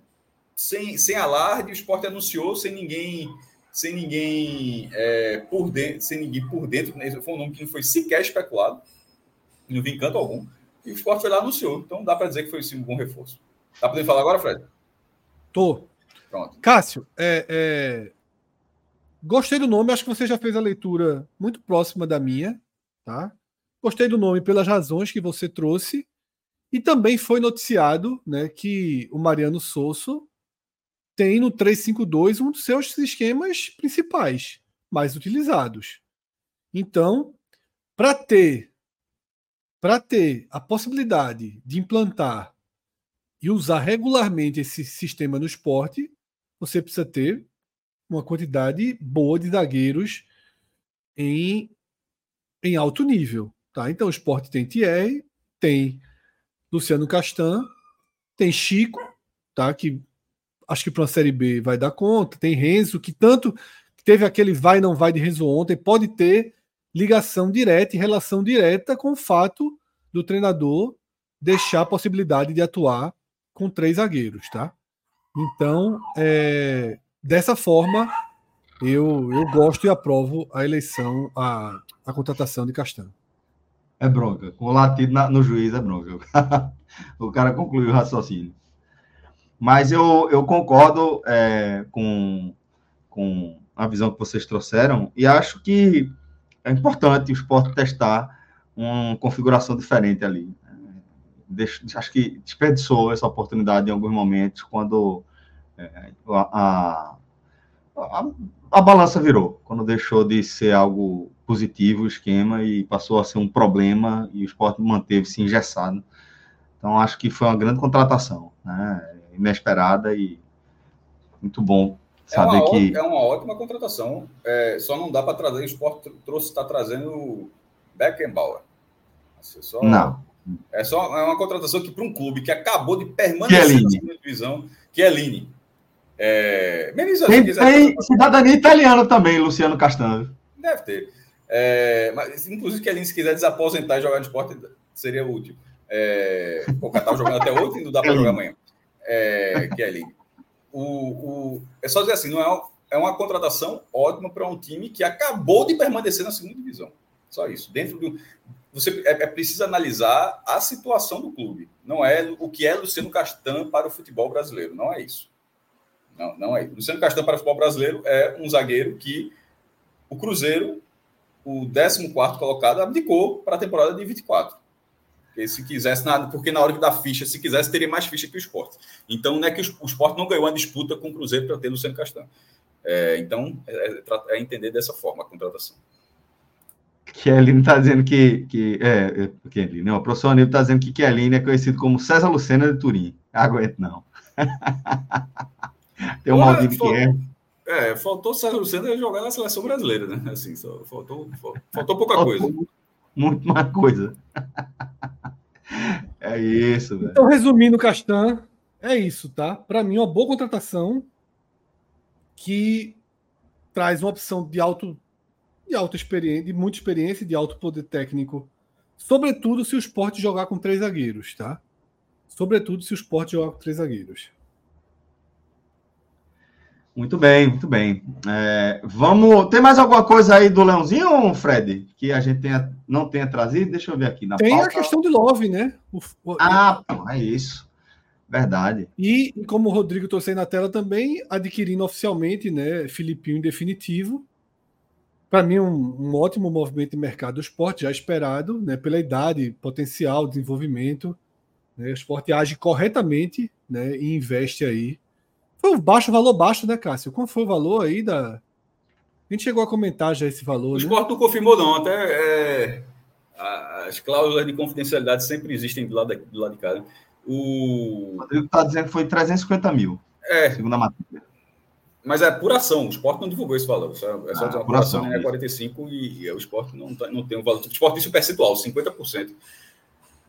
sem, sem alarde, o esporte anunciou, sem ninguém sem ninguém é, por dentro, sem ninguém por dentro, né? foi um nome que não foi sequer especulado, não vi encanto algum, e o esporte foi lá anunciou. Então dá para dizer que foi sim, um bom reforço. Tá podendo falar agora, Fred? Tô. Pronto. Cássio, é, é, Gostei do nome, acho que você já fez a leitura muito próxima da minha, tá? Gostei do nome pelas razões que você trouxe e também foi noticiado, né, que o Mariano Sosso tem no 352 um dos seus esquemas principais, mais utilizados. Então, para ter para ter a possibilidade de implantar e usar regularmente esse sistema no esporte, você precisa ter uma quantidade boa de zagueiros em, em alto nível. Tá? Então o esporte tem Thierry, tem Luciano Castan, tem Chico, tá? que acho que para uma Série B vai dar conta, tem Renzo, que tanto teve aquele vai não vai de Renzo ontem, pode ter ligação direta e relação direta com o fato do treinador deixar a possibilidade de atuar com três zagueiros, tá? Então, é, Dessa forma, eu, eu gosto e aprovo a eleição, a, a contratação de Castanho. É bronca. Com o latido na, no juiz é bronca. *laughs* o cara concluiu o raciocínio. Mas eu, eu concordo é, com, com a visão que vocês trouxeram e acho que é importante o esporte testar uma configuração diferente ali. Deixo, acho que desperdiçou essa oportunidade em alguns momentos quando é, a, a, a, balança virou, quando deixou de ser algo positivo o esquema e passou a ser um problema e o esporte manteve-se engessado. Então, acho que foi uma grande contratação, né? Inesperada e muito bom é saber é que. É uma ótima contratação, é, só não dá para trazer. O esporte trouxe, está trazendo Beckenbauer. É só, não. É só é uma contratação que para um clube que acabou de permanecer na segunda divisão, que é Line. É, tem, tem cidadania italiana também, Luciano Castanho. Deve ter. É, mas, inclusive, que Aline, se quiser desaposentar e jogar de esporte, seria útil. É, o cara estava jogando até ontem e não dá para jogar amanhã. É, Aline. O, o, é só dizer assim, não é, é uma contratação ótima para um time que acabou de permanecer na segunda divisão. Só isso. Dentro do. Você é, é preciso analisar a situação do clube. Não é o que é Luciano Castan para o futebol brasileiro. Não é isso. Não, não é. Luciano Castan para o futebol brasileiro é um zagueiro que o Cruzeiro o 14 colocado abdicou para a temporada de 24. Porque se quisesse, porque na hora que dá ficha, se quisesse, teria mais ficha que o esporte. Então, não é que o esporte não ganhou uma disputa com o Cruzeiro para ter Luciano Castanho. É, então, é, é, entender dessa forma a contratação. Kelly está dizendo que. que é, é Kelly, não, o professor Aníbal está dizendo que Kelly é conhecido como César Lucena de Turim. Aguento, não. *laughs* Tem um maldito que é. É, faltou César Luciano jogar na seleção brasileira, né? Assim, só faltou, faltou pouca faltou coisa. Muito mais coisa. É isso, velho. Então, resumindo, Castan, é isso, tá? Para mim, uma boa contratação que traz uma opção de alto de alta experiência, de muita experiência, de alto poder técnico, sobretudo se o esporte jogar com três zagueiros, tá? Sobretudo se o esporte jogar com três zagueiros. Muito bem, muito bem. É, vamos. Tem mais alguma coisa aí do Leãozinho, Fred? Que a gente tenha, não tenha trazido? Deixa eu ver aqui. Na Tem pauta. a questão de Love, né? O, o, ah, é isso. Verdade. E, como o Rodrigo trouxe na tela também, adquirindo oficialmente, né? Filipinho em definitivo. Para mim, um, um, ótimo movimento de mercado do esporte, já esperado, né? Pela idade, potencial, desenvolvimento. Né, o esporte age corretamente né, e investe aí foi um baixo, valor baixo, né, Cássio? Qual foi o valor aí da. A gente chegou a comentar já esse valor. O né? esporte não confirmou, não. Até é... as cláusulas de confidencialidade sempre existem do lado de, do lado de cá. Né? O Rodrigo está dizendo que foi 350 mil. É. Segundo a matéria. Mas é apuração, o esporte não divulgou esse valor. É só ah, a apuração, é 45 e, e, o esporte não, tá, não tem um valor. O esporte disse o percentual, 50%.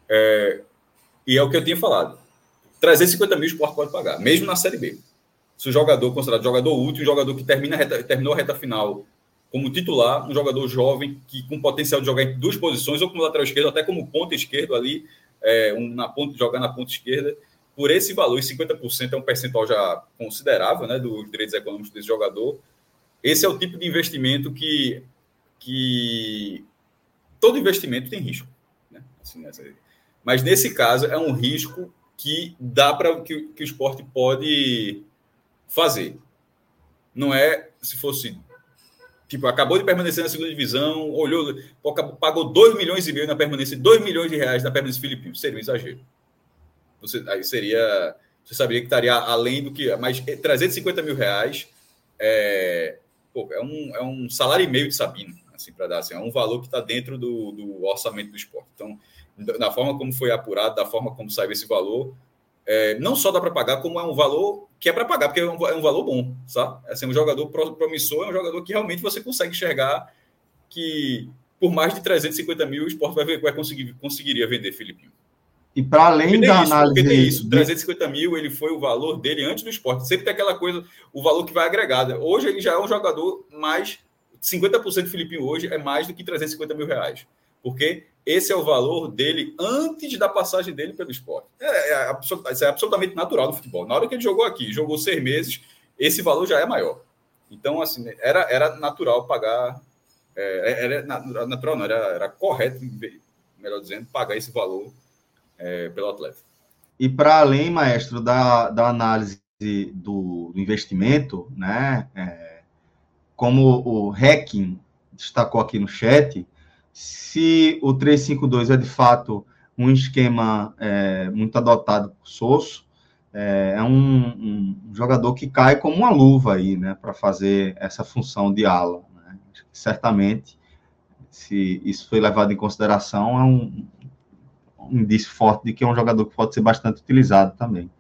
É, e é o que eu tinha falado. 350 mil o esporte pode pagar, mesmo na Série B se o jogador considerado jogador útil, um jogador que termina reta, terminou a reta final como titular, um jogador jovem que com potencial de jogar em duas posições, ou como lateral esquerdo, até como ponta esquerdo ali, é, um, na ponta, jogar na ponta esquerda, por esse valor, e 50% é um percentual já considerável né, dos direitos econômicos desse jogador. Esse é o tipo de investimento que, que todo investimento tem risco. Né? Assim, mas nesse caso é um risco que dá para que, que o esporte pode fazer. Não é se fosse. Tipo, acabou de permanecer na segunda divisão, olhou, pagou 2 milhões e meio na permanência, 2 milhões de reais na permanência filipino. Seria um exagero. Você, aí seria. Você saberia que estaria além do que. Mas 350 mil reais é, pô, é, um, é um salário e meio de Sabino, assim, para dar assim, é um valor que está dentro do, do orçamento do esporte. Então, da forma como foi apurado, da forma como saiu esse valor, é, não só dá para pagar, como é um valor que é para pagar, porque é um, é um, valor bom, sabe? Assim, um jogador promissor é um jogador que realmente você consegue enxergar que por mais de 350 mil o esporte vai, vai conseguir, conseguiria vender Filipinho. E para além da isso, análise... Tem isso, 350 mil ele foi o valor dele antes do esporte. Sempre tem aquela coisa, o valor que vai agregado. Hoje ele já é um jogador mais... 50% do Filipinho hoje é mais do que 350 mil reais. Porque esse é o valor dele antes da passagem dele pelo esporte. É, é, é absolutamente natural no futebol. Na hora que ele jogou aqui, jogou seis meses, esse valor já é maior. Então, assim, era, era natural pagar. É, era natural, não, era, era correto, melhor dizendo, pagar esse valor é, pelo atleta. E para além, maestro, da, da análise do, do investimento, né? É, como o Hacking destacou aqui no chat, se o 352 é de fato um esquema é, muito adotado por Sosso, é, é um, um, jogador que cai como uma luva aí, né, para fazer essa função de ala. Né? Certamente, se isso foi levado em consideração, é um, um indício forte de que é um jogador que pode ser bastante utilizado também.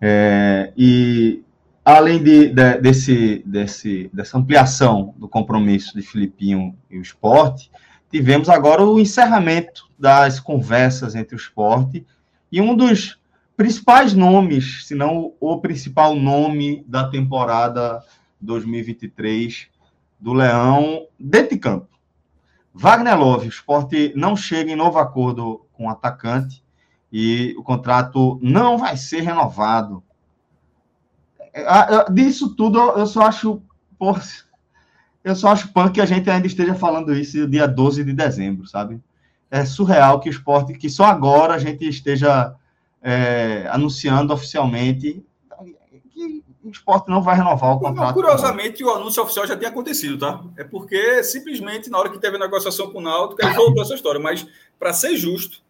É, e além de, de, desse, desse, dessa ampliação do compromisso de Filipinho e o esporte, tivemos agora o encerramento das conversas entre o esporte e um dos principais nomes, se não o principal nome da temporada 2023 do Leão dentro de campo. Wagner Love, o esporte não chega em novo acordo com o atacante e o contrato não vai ser renovado. É, disso tudo eu só acho. eu só acho punk que a gente ainda esteja falando isso dia 12 de dezembro, sabe? É surreal que o esporte, que só agora a gente esteja é, anunciando oficialmente que o esporte não vai renovar o contrato. Curiosamente, o anúncio oficial já tinha acontecido, tá? É porque simplesmente na hora que teve a negociação com o Náutico, ele voltou essa história. Mas, para ser justo,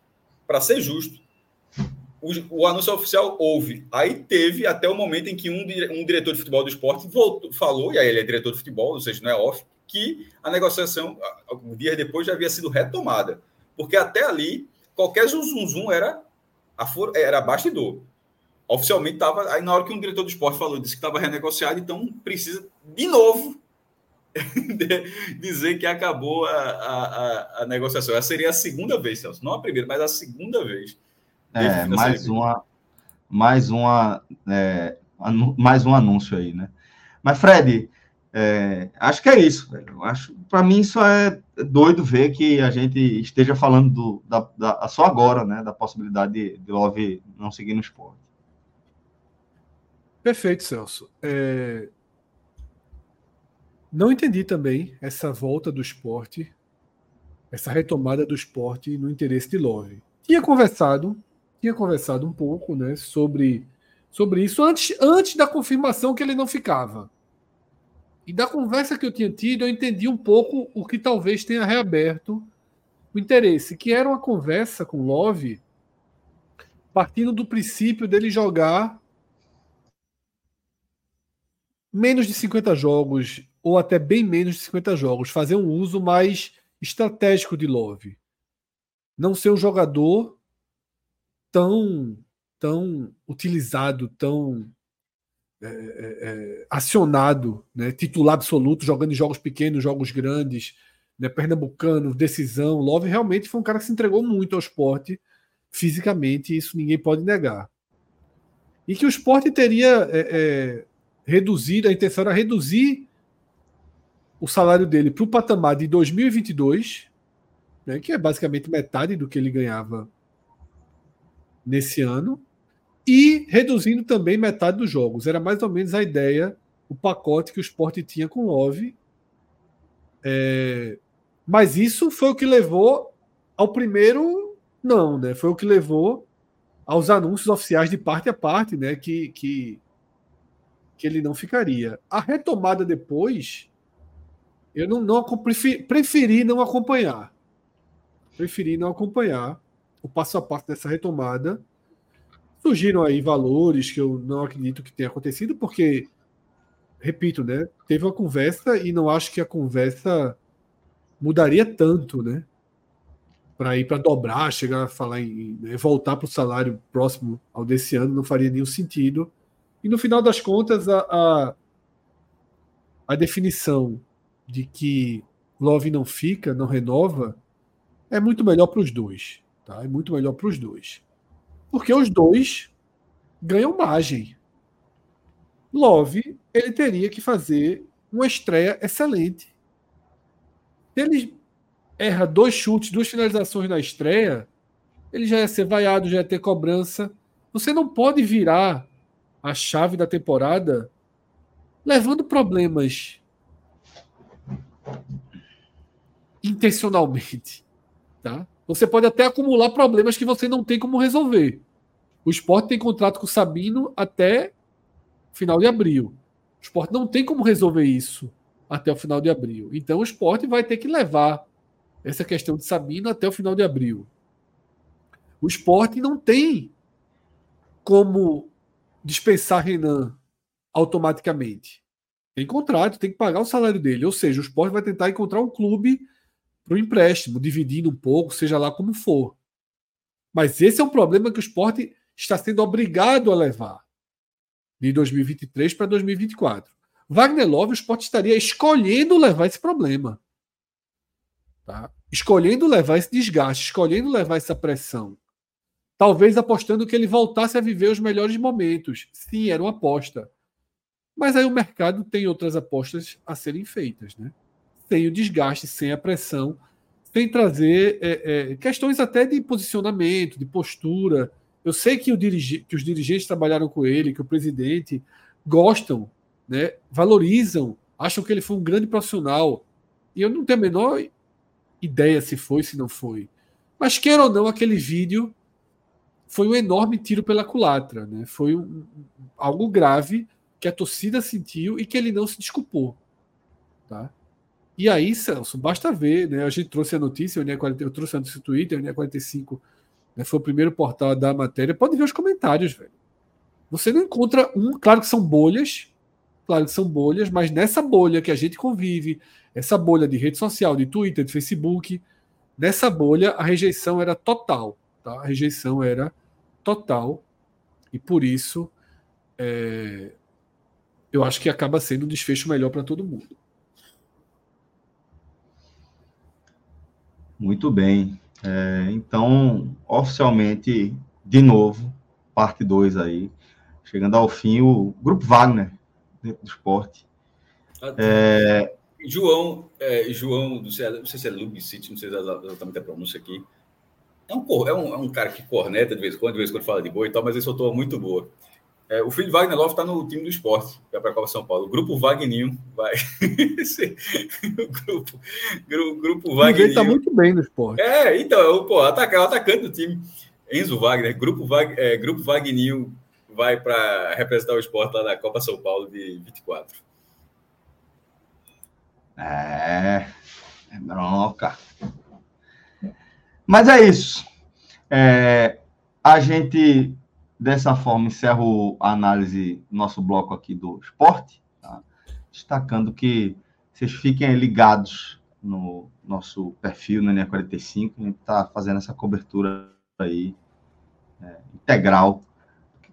para ser justo, o, o, anúncio oficial houve. Aí teve até o momento em que um, um diretor de futebol do esporte voltou, falou, e aí ele é diretor de futebol, ou seja, não é off, que a negociação, alguns dias depois, já havia sido retomada. Porque até ali, qualquer zum, zum, zum era, era bastidor. Oficialmente estava. Aí, na hora que um diretor do esporte falou, disse que estava renegociado, então precisa, de novo, *laughs* dizer que acabou a, a, a, negociação. Essa seria a segunda vez, Celso. Não a primeira, mas a segunda vez. É, mais uma, mais uma, é, mais um anúncio aí, né? Mas Fred, é, acho que é isso. Velho. Acho, para mim isso é doido ver que a gente esteja falando do, da, da, só agora, né, da possibilidade de, de Love não seguir no esporte. Perfeito, Celso. É... Não entendi também essa volta do esporte, essa retomada do esporte no interesse de Love. Tinha conversado tinha conversado um pouco né, sobre, sobre isso antes, antes da confirmação que ele não ficava. E da conversa que eu tinha tido, eu entendi um pouco o que talvez tenha reaberto o interesse, que era uma conversa com Love partindo do princípio dele jogar menos de 50 jogos, ou até bem menos de 50 jogos, fazer um uso mais estratégico de Love. Não ser um jogador tão, tão utilizado, tão é, é, é, acionado, né? titular absoluto, jogando em jogos pequenos, jogos grandes, né? pernambucano, decisão. Love realmente foi um cara que se entregou muito ao esporte fisicamente, isso ninguém pode negar. E que o esporte teria é, é, reduzido, a intenção era reduzir o salário dele para o patamar de 2022, né, que é basicamente metade do que ele ganhava nesse ano e reduzindo também metade dos jogos. Era mais ou menos a ideia, o pacote que o esporte tinha com Love. É... Mas isso foi o que levou ao primeiro não, né? Foi o que levou aos anúncios oficiais de parte a parte, né? Que, que, que ele não ficaria. A retomada depois, eu não, não preferi não acompanhar. Preferi não acompanhar o passo a passo dessa retomada. Surgiram aí valores que eu não acredito que tenha acontecido, porque, repito, né, teve uma conversa e não acho que a conversa mudaria tanto, né? Para ir para dobrar, chegar a falar em né, voltar para o salário próximo ao desse ano, não faria nenhum sentido. E no final das contas, a, a, a definição de que Love não fica, não renova, é muito melhor para os dois. Tá? É muito melhor para os dois. Porque os dois ganham margem. Love, ele teria que fazer uma estreia excelente. Se ele erra dois chutes, duas finalizações na estreia, ele já ia ser vaiado, já ia ter cobrança. Você não pode virar a chave da temporada levando problemas intencionalmente, tá? Você pode até acumular problemas que você não tem como resolver. O esporte tem contrato com o Sabino até final de abril. O esporte não tem como resolver isso até o final de abril. Então o esporte vai ter que levar essa questão de Sabino até o final de abril. O esporte não tem como dispensar Renan automaticamente. Tem contrato, tem que pagar o salário dele. Ou seja, o esporte vai tentar encontrar um clube para o empréstimo, dividindo um pouco, seja lá como for. Mas esse é um problema que o esporte está sendo obrigado a levar de 2023 para 2024. Wagner Love, o esporte estaria escolhendo levar esse problema. Tá? escolhendo levar esse desgaste, escolhendo levar essa pressão. Talvez apostando que ele voltasse a viver os melhores momentos. Sim, era uma aposta. Mas aí o mercado tem outras apostas a serem feitas, né? Sem o desgaste, sem a pressão, sem trazer é, é, questões até de posicionamento, de postura. Eu sei que, dirige, que os dirigentes trabalharam com ele, que o presidente gostam, né, valorizam, acham que ele foi um grande profissional. E eu não tenho a menor ideia se foi, se não foi. Mas queira ou não, aquele vídeo foi um enorme tiro pela culatra. Né? Foi um, algo grave que a torcida sentiu e que ele não se desculpou. Tá? E aí, Celso, basta ver, né? A gente trouxe a notícia, eu trouxe a notícia no Twitter, o 45 né, foi o primeiro portal da matéria. Pode ver os comentários, velho. Você não encontra um, claro que são bolhas, claro que são bolhas, mas nessa bolha que a gente convive, essa bolha de rede social, de Twitter, de Facebook, nessa bolha a rejeição era total, tá? A rejeição era total e por isso é, eu acho que acaba sendo um desfecho melhor para todo mundo. Muito bem. É, então, oficialmente, de novo, parte 2 aí, chegando ao fim, o Grupo Wagner, dentro do esporte. É... João, é, João, não sei, não sei se é Lubicite, não sei exatamente a pronúncia aqui. É um, é, um, é um cara que corneta de vez em quando, de vez em quando fala de boi e tal, mas ele soltou muito boa. É, o filho de Wagner Love está no time do esporte, que é para a Copa São Paulo. O grupo Wagninho vai. *laughs* o grupo, grupo, grupo Wagninho. Ele está muito bem no esporte. É, então, pô, ataca, o atacante do time. Enzo Wagner, grupo, Wag, é, grupo Wagninho vai para representar o esporte lá na Copa São Paulo de 24. É, é bronca. Mas é isso. É, a gente Dessa forma, encerro a análise, nosso bloco aqui do esporte, tá? destacando que vocês fiquem ligados no nosso perfil na NE45, a gente está fazendo essa cobertura aí é, integral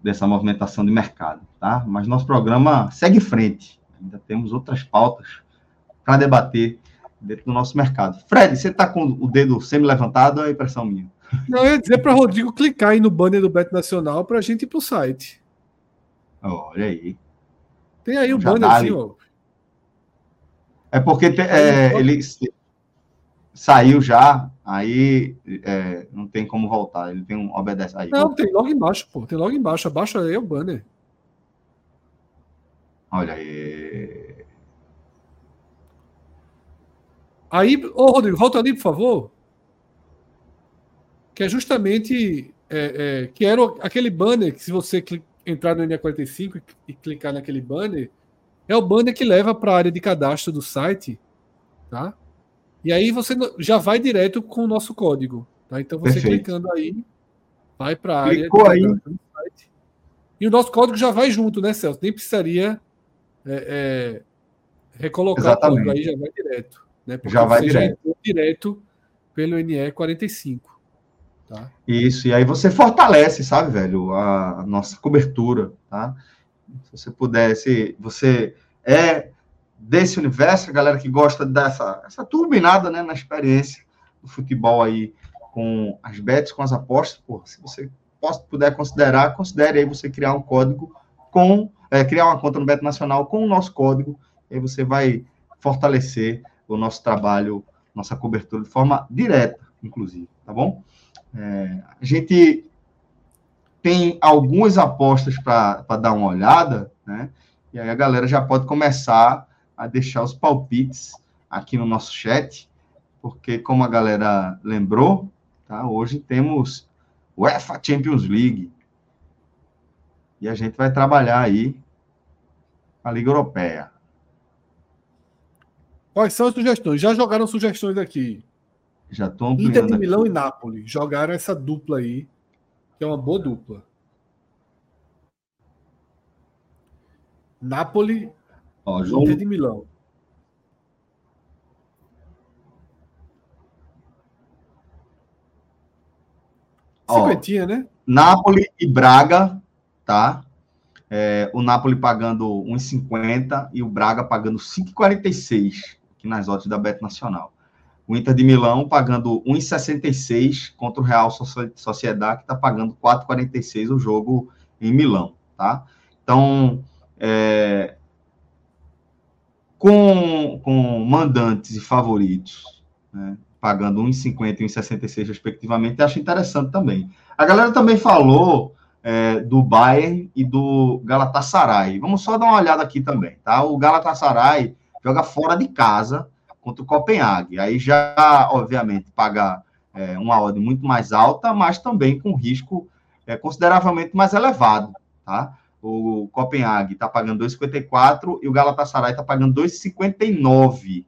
dessa movimentação de mercado, tá? Mas nosso programa segue em frente, ainda temos outras pautas para debater dentro do nosso mercado. Fred, você está com o dedo semi-levantado ou é impressão minha? Não, eu ia dizer para Rodrigo clicar aí no banner do Bet Nacional para a gente ir para o site. Olha aí. Tem aí o banner assim, ó. É porque te, é, ele saiu já, aí é, não tem como voltar. Ele tem um obedece aí. Não, tem logo embaixo, pô. Tem logo embaixo. Abaixo aí o banner. Olha aí. Aí, ô Rodrigo, volta ali, por favor que é justamente é, é, que era aquele banner que se você entrar no NE45 e, clicar naquele banner, é o banner que leva para a área de cadastro do site, tá? E aí você já vai direto com o nosso código, tá? Então você Perfeito. clicando aí, vai para a área Clicou aí. do site. E o nosso código já vai junto, né, Celso? Nem precisaria é, é recolocar Exatamente. o código aí, já vai direto. Né? Porque já vai direto. Já direto pelo NE45. Tá. Isso, e aí você fortalece, sabe, velho, a, a nossa cobertura, tá? Se você pudesse, você é desse universo, a galera que gosta dessa essa turbinada, né, na experiência do futebol aí com as bets, com as apostas, pô, se você puder considerar, considere aí você criar um código com, é, criar uma conta no Beto Nacional com o nosso código, aí você vai fortalecer o nosso trabalho, nossa cobertura de forma direta, inclusive, tá bom? É, a gente tem algumas apostas para dar uma olhada, né? E aí a galera já pode começar a deixar os palpites aqui no nosso chat, porque como a galera lembrou, tá? Hoje temos UEFA Champions League. E a gente vai trabalhar aí a Liga Europeia. Quais são as sugestões? Já jogaram sugestões aqui. Já estão Inter de Milão aqui. e Nápoles jogaram essa dupla aí, que é uma boa dupla. Nápoles Ó, João... Inter de Milão. Cinquentinha, né? Nápoles e Braga, tá? É, o Napoli pagando 1,50 e o Braga pagando 5,46 aqui nas odds da Bet Nacional. O Inter de Milão pagando 1,66 contra o Real Sociedade, que está pagando 4,46 o jogo em Milão, tá? Então, é, com, com mandantes e favoritos, né, pagando 1,50 e 1,66 respectivamente, acho interessante também. A galera também falou é, do Bayern e do Galatasaray. Vamos só dar uma olhada aqui também, tá? O Galatasaray joga fora de casa contra o Copenhague. Aí já, obviamente, paga é, uma ordem muito mais alta, mas também com risco é, consideravelmente mais elevado, tá? O Copenhague está pagando 2,54 e o Galatasaray está pagando 2,59.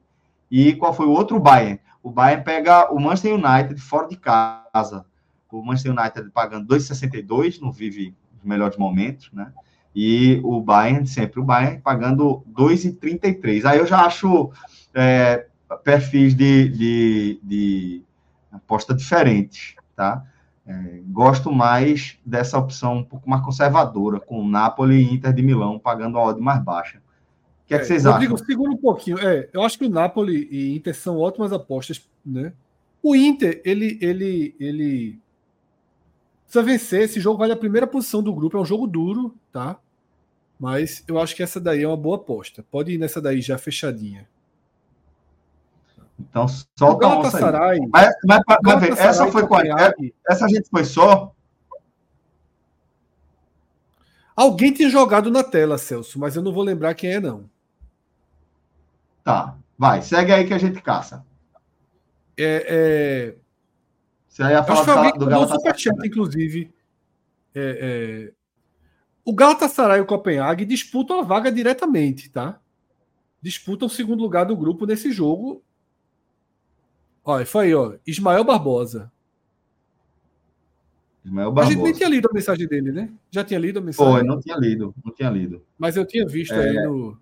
E qual foi o outro Bayern? O Bayern pega o Manchester United fora de casa. O Manchester United pagando 2,62, não vive os melhores momentos, né? E o Bayern, sempre o Bayern, pagando 2,33. Aí eu já acho é, perfis de, de, de aposta diferentes, tá? É, gosto mais dessa opção um pouco mais conservadora, com Napoli e Inter de Milão pagando a ordem mais baixa. O que, é, que vocês Rodrigo, acham? segura um pouquinho. É, eu acho que o Napoli e Inter são ótimas apostas, né? O Inter, ele, ele, ele precisa vencer. Esse jogo vale a primeira posição do grupo. É um jogo duro, tá? Mas eu acho que essa daí é uma boa aposta. Pode ir nessa daí já fechadinha. Então, solta a onça aí. Mas, mas, mas ver, essa foi qual? É, essa a gente foi só? Alguém tinha jogado na tela, Celso, mas eu não vou lembrar quem é, não. Tá, vai, segue aí que a gente caça. É, é... Você ia falar Acho alguém, do Galatasaray. No inclusive. É, é... O Galatasaray e o Copenhague disputam a vaga diretamente, tá? Disputam o segundo lugar do grupo nesse jogo Olha, foi aí, ó. Ismael Barbosa. Ismael Barbosa. A gente nem tinha lido a mensagem dele, né? Já tinha lido a mensagem? Foi, não tinha lido, não tinha lido. Mas eu tinha visto é... aí no.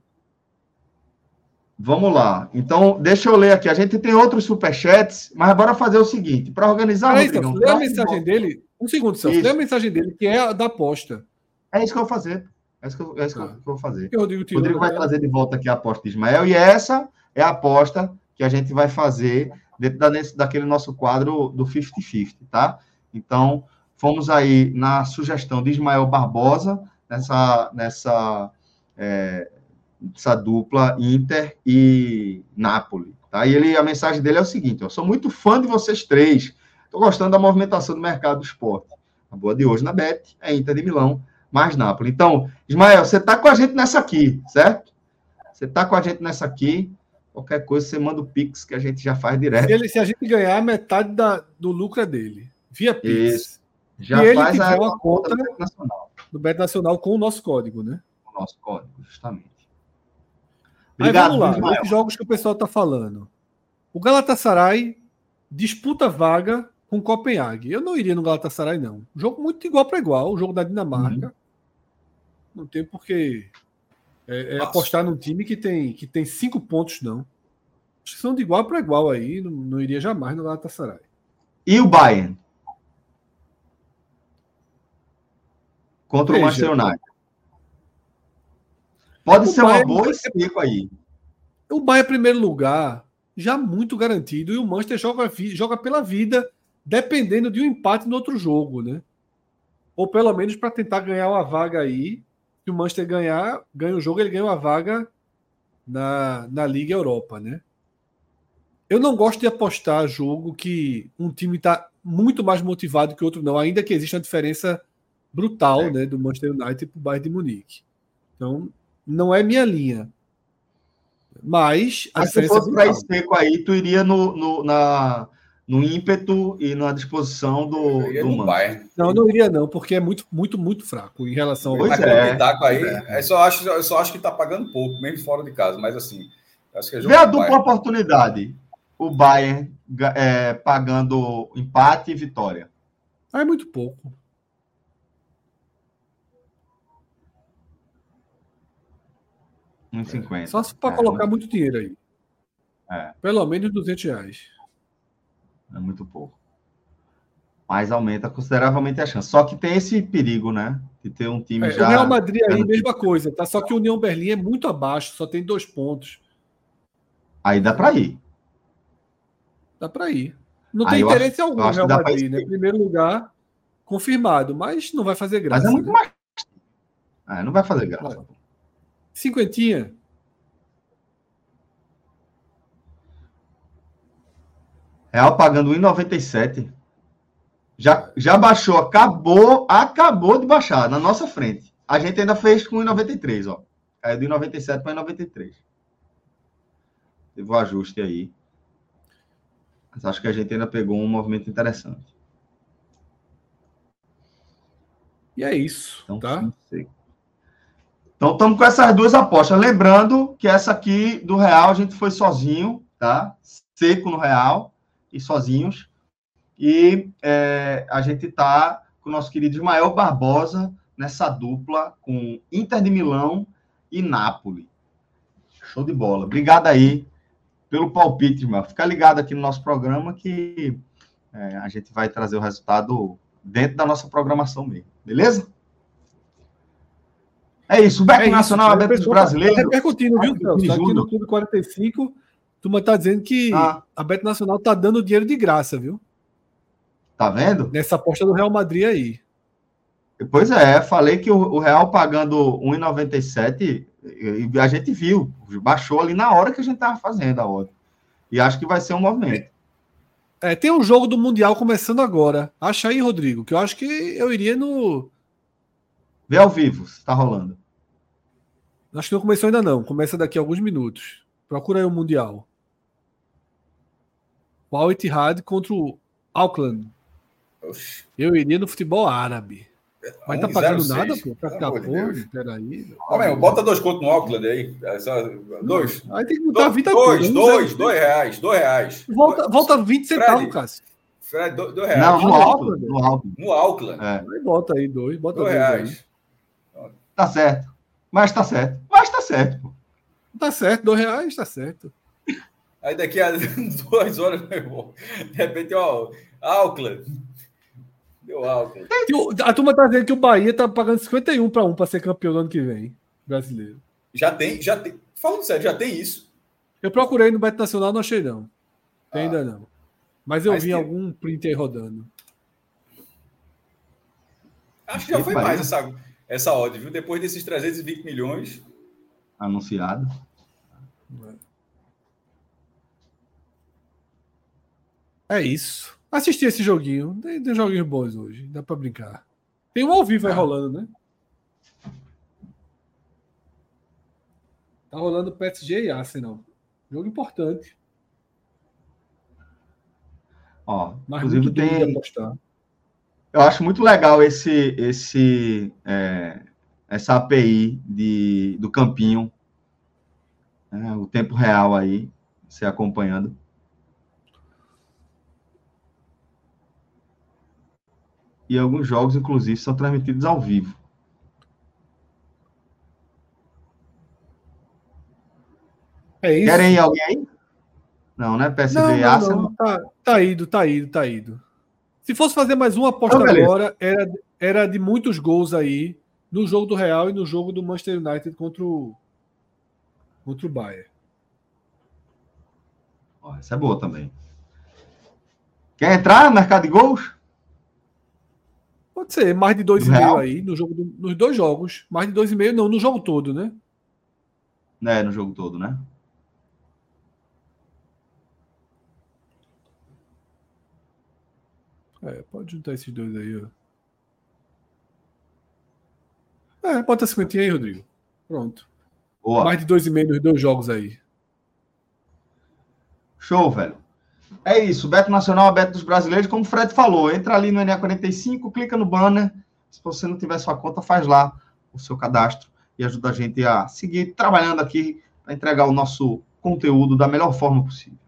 Vamos lá. Então, deixa eu ler aqui. A gente tem outros superchats, mas bora fazer o seguinte: para organizar. Peraí, Rodrigo, lê a mensagem dele. Um segundo, Celso. Lê a mensagem dele, que é a da aposta. É isso que eu vou fazer. É isso que eu, é isso que eu ah. vou fazer. O Rodrigo, Rodrigo vai trazer de volta aqui a aposta de Ismael, e essa é a aposta que a gente vai fazer dentro da, daquele nosso quadro do 50-50, tá? Então, fomos aí na sugestão de Ismael Barbosa, nessa, nessa é, essa dupla Inter e Napoli, tá? E ele, a mensagem dele é o seguinte, eu sou muito fã de vocês três, estou gostando da movimentação do mercado do esporte. A boa de hoje na Bet é Inter de Milão, mais Napoli. Então, Ismael, você está com a gente nessa aqui, certo? Você está com a gente nessa aqui, Qualquer coisa, você manda o Pix que a gente já faz direto. Se, ele, se a gente ganhar, metade da, do lucro é dele. Via Pix. Isso. Já e faz a, uma conta do Beto Nacional. Do Beto Nacional com o nosso código, né? Com o nosso código, justamente. Obrigado, Aí vamos lá, os jogos que o pessoal está falando. O Galatasaray disputa vaga com Copenhague. Eu não iria no Galatasaray, não. Jogo muito igual para igual, o jogo da Dinamarca. Uhum. Não tem porque é, é apostar num time que tem, que tem cinco pontos, não. Acho que são de igual para igual aí. Não, não iria jamais no Galatasaray. E o Bayern? Contra Veja, o Manchester United. Pode ser Bayern, uma boa seco aí. O Bayern, em primeiro lugar, já muito garantido. E o Manchester joga, joga pela vida, dependendo de um empate no outro jogo, né? Ou pelo menos para tentar ganhar uma vaga aí se o Manchester ganhar, ganha o jogo, ele ganha uma vaga na, na Liga Europa, né? Eu não gosto de apostar jogo que um time está muito mais motivado que o outro, não, ainda que exista uma diferença brutal é. né, do Manchester United para o Bayern de Munique. Então, não é minha linha. Mas Mas se fosse para esse seco aí, tu iria no, no, na, no ímpeto e na disposição do, do Bayern. Não, não iria não, porque é muito, muito, muito fraco em relação ao pois é. Pitaco aí, é. só acho, eu só acho que está pagando pouco, mesmo fora de casa, mas assim, acho que é Vê a dupla Bayern. oportunidade. O Bayern é, pagando empate e vitória. Ah, é muito pouco. Um 50. Só para é, colocar muito dinheiro aí. É. Pelo menos 200 reais é muito pouco. Mas aumenta consideravelmente a chance. Só que tem esse perigo, né? De ter um time é, já. O Real Madrid aí, mesma coisa, tá? Só que o União Berlim é muito abaixo, só tem dois pontos. Aí dá para ir. Dá para ir. Não tem interesse acho, algum no Real Madrid, né? Primeiro lugar, confirmado, mas não vai fazer graça. Mas é muito né? mais. Ah, não vai fazer graça. Cinquentinha. Real pagando 1,97. Já, já baixou, acabou, acabou de baixar na nossa frente. A gente ainda fez com 1,93, ó. Caiu de 97 para 93. Teve o um ajuste aí. Mas acho que a gente ainda pegou um movimento interessante. E é isso, então, tá? Então estamos com essas duas apostas. Lembrando que essa aqui do Real a gente foi sozinho, tá? Seco no Real e sozinhos. E é, a gente está com o nosso querido Ismael Barbosa nessa dupla com Inter de Milão e Nápoles. Show de bola. Obrigado aí pelo palpite, irmão. Fica ligado aqui no nosso programa que é, a gente vai trazer o resultado dentro da nossa programação mesmo. Beleza? É isso. O Beco é Nacional, aberto dos brasileiros. Tá repercutindo, viu, Celso? Aqui no Clube 45, turma tá dizendo que ah. a Beto Nacional tá dando dinheiro de graça, viu? Tá vendo? Nessa aposta do Real Madrid aí. Pois é, falei que o, Real pagando 1,97, a gente viu, baixou ali na hora que a gente tava fazendo a hora. E acho que vai ser um movimento. É, tem um jogo do Mundial começando agora. Acha aí, Rodrigo, que eu acho que eu iria no. Vê ao vivo, se tá rolando. Acho que não começou ainda não. Começa daqui a alguns minutos. Procura aí o Mundial. O Al Ittihad contra o Auckland. Oxi. Eu iria no futebol árabe. Mas tá pagando nada, pô? Pra ficar porra? Peraí. Homem, bota dois contos no Auckland aí. É só, dois. Aí tem que botar do, 20 Dois, toda, dois, dois reais, dois reais. Volta, volta 20 centavos, Cássio. Fred, dois, dois reais. Não, no Auckland. No Auckland. No Auckland. É. Aí bota aí dois, bota dois, dois reais. Aí. Tá certo. Mas tá certo. Mas tá certo, pô. Tá certo, dois reais, tá certo. Aí daqui a *laughs* duas horas, meu irmão, de repente, ó, Auckland, Deu alto. A turma tá dizendo que o Bahia tá pagando 51 para 1 para ser campeão no ano que vem, brasileiro. Já tem, já tem. Falando sério, já tem isso. Eu procurei no Beto Nacional, não achei não. Tem ah. ainda não. Mas eu Mas vi que... algum print aí rodando. Acho que já foi mais essa, essa odd, viu? Depois desses 320 milhões. Anunciado. É isso. Assisti esse joguinho. Tem, tem joguinhos bons hoje. Dá pra brincar. Tem um ao vivo aí ah. rolando, né? Tá rolando PSG e Arsenal. Jogo importante. Ó, Mas inclusive tem. Eu acho muito legal esse, esse, é, essa API de, do campinho, né, o tempo real aí, você acompanhando. E alguns jogos, inclusive, são transmitidos ao vivo. É isso. Querem alguém aí? Não, né? PSV não, não, Arsenal. Não. Tá, tá ido, tá ido, tá ido. Se fosse fazer mais uma aposta então, agora, era, era de muitos gols aí no jogo do Real e no jogo do Manchester United contra o, contra o Bayern. essa é boa também. Quer entrar no mercado de gols? Pode ser, mais de 2,5 aí no jogo do, nos dois jogos. Mais de 2,5 não, no jogo todo, né? É, no jogo todo, né? É, pode juntar esses dois aí, ó. É, bota 50 aí, Rodrigo. Pronto. Boa. Mais de 2,5 nos dois jogos aí. Show, velho. É isso, Beto Nacional, Beto dos Brasileiros, como o Fred falou, entra ali no NA45, clica no banner, se você não tiver sua conta, faz lá o seu cadastro e ajuda a gente a seguir trabalhando aqui para entregar o nosso conteúdo da melhor forma possível.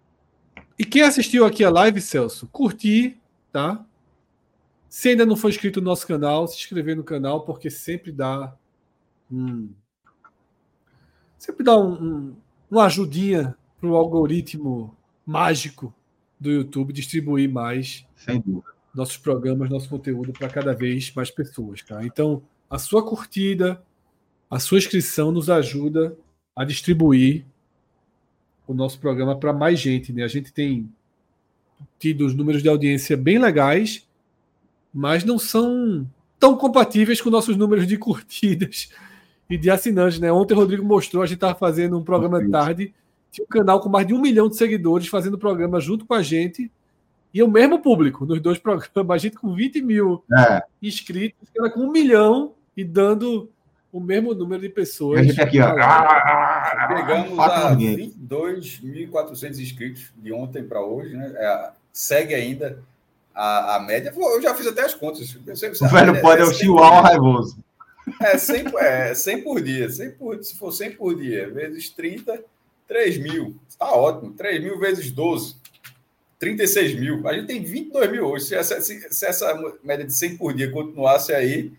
E quem assistiu aqui a live, Celso, curtir, tá? Se ainda não for inscrito no nosso canal, se inscrever no canal, porque sempre dá um, sempre dá um, um, uma ajudinha para o algoritmo mágico do YouTube distribuir mais nossos programas, nosso conteúdo para cada vez mais pessoas, tá? Então, a sua curtida, a sua inscrição nos ajuda a distribuir o nosso programa para mais gente, né? A gente tem tido os números de audiência bem legais, mas não são tão compatíveis com nossos números de curtidas *laughs* e de assinantes, né? Ontem o Rodrigo mostrou, a gente estava fazendo um programa de tarde, tinha um canal com mais de um milhão de seguidores fazendo programa junto com a gente, e o mesmo público nos dois programas, a gente com 20 mil é. inscritos, era com um milhão e dando o mesmo número de pessoas. A gente aqui, ó. Chegamos a 22.400 inscritos de ontem para hoje, né? É, segue ainda a, a média. Eu já fiz até as contas. O velho pode é o chihuahua raivoso. É 100, é 100 por dia. 100 por, se for 100 por dia, vezes 30, 3 mil. Está ótimo. 3 mil vezes 12. 36 mil. A gente tem 22 mil hoje. Se essa, se, se essa média de 100 por dia continuasse aí,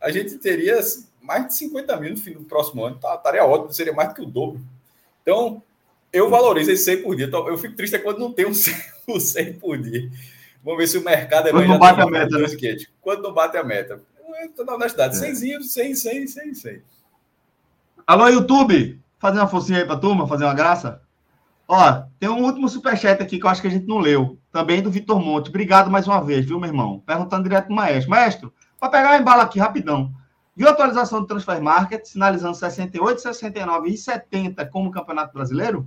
a gente teria mais de 50 mil no fim do próximo ano. Tá, estaria ótimo, seria mais do que o dobro. Então, eu valorizo esse 100 por dia. Então, eu fico triste quando não tem um 100, um 100 por dia. Vamos ver se o mercado é Quando não bate a meta. Né? Quando não bate a meta. Estou na honestidade. 100, 100, 100, 100, 100. Alô, YouTube! Fazer uma focinha aí pra turma, fazer uma graça? Ó, tem um último superchat aqui que eu acho que a gente não leu. Também do Vitor Monte. Obrigado mais uma vez, viu, meu irmão? Perguntando direto pro maestro. Maestro, para pegar a embala aqui rapidão. Viu a atualização do Transfer Market, sinalizando 68, 69 e 70 como Campeonato Brasileiro?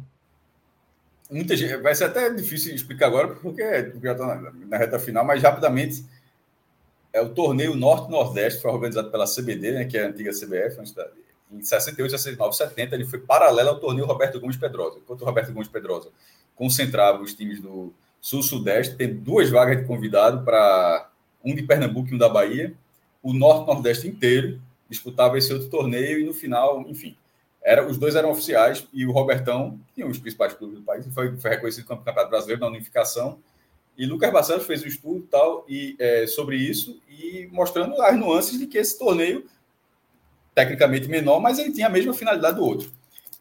Muita gente, vai ser até difícil explicar agora, porque já está na, na, reta final, mas rapidamente é o torneio Norte-Nordeste, foi organizado pela CBD, né, que é a antiga CBF, em 68, 69, 70, ele foi paralelo ao torneio Roberto Gomes Pedrosa. Enquanto o Roberto Gomes Pedrosa concentrava os times do Sul-Sudeste, tem duas vagas de convidado para um de Pernambuco e um da Bahia. O Norte-Nordeste inteiro disputava esse outro torneio e no final, enfim, era, os dois eram oficiais e o Robertão tinha os principais clubes do país, foi, foi reconhecido como campeonato brasileiro na unificação. E Lucas Barcelos fez um estudo tal e é, sobre isso e mostrando as nuances de que esse torneio tecnicamente menor, mas ele tinha a mesma finalidade do outro.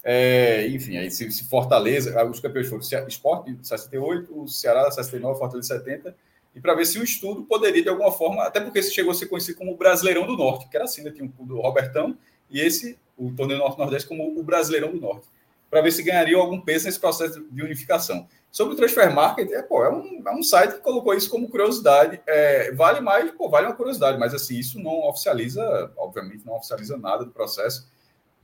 É, enfim, aí se, se, Fortaleza, os campeões foram Sport 68, o Ceará 69, Fortaleza 70, e para ver se o estudo poderia de alguma forma, até porque chegou a ser conhecido como o Brasileirão do Norte, que era assim, né? tinha um do Robertão e esse o torneio Norte-Nordeste como o Brasileirão do Norte, para ver se ganharia algum peso nesse processo de unificação. Sobre o Transfer Market, é, pô, é, um, é um site que colocou isso como curiosidade. É, vale mais, pô, vale uma curiosidade, mas assim, isso não oficializa, obviamente, não oficializa nada do processo.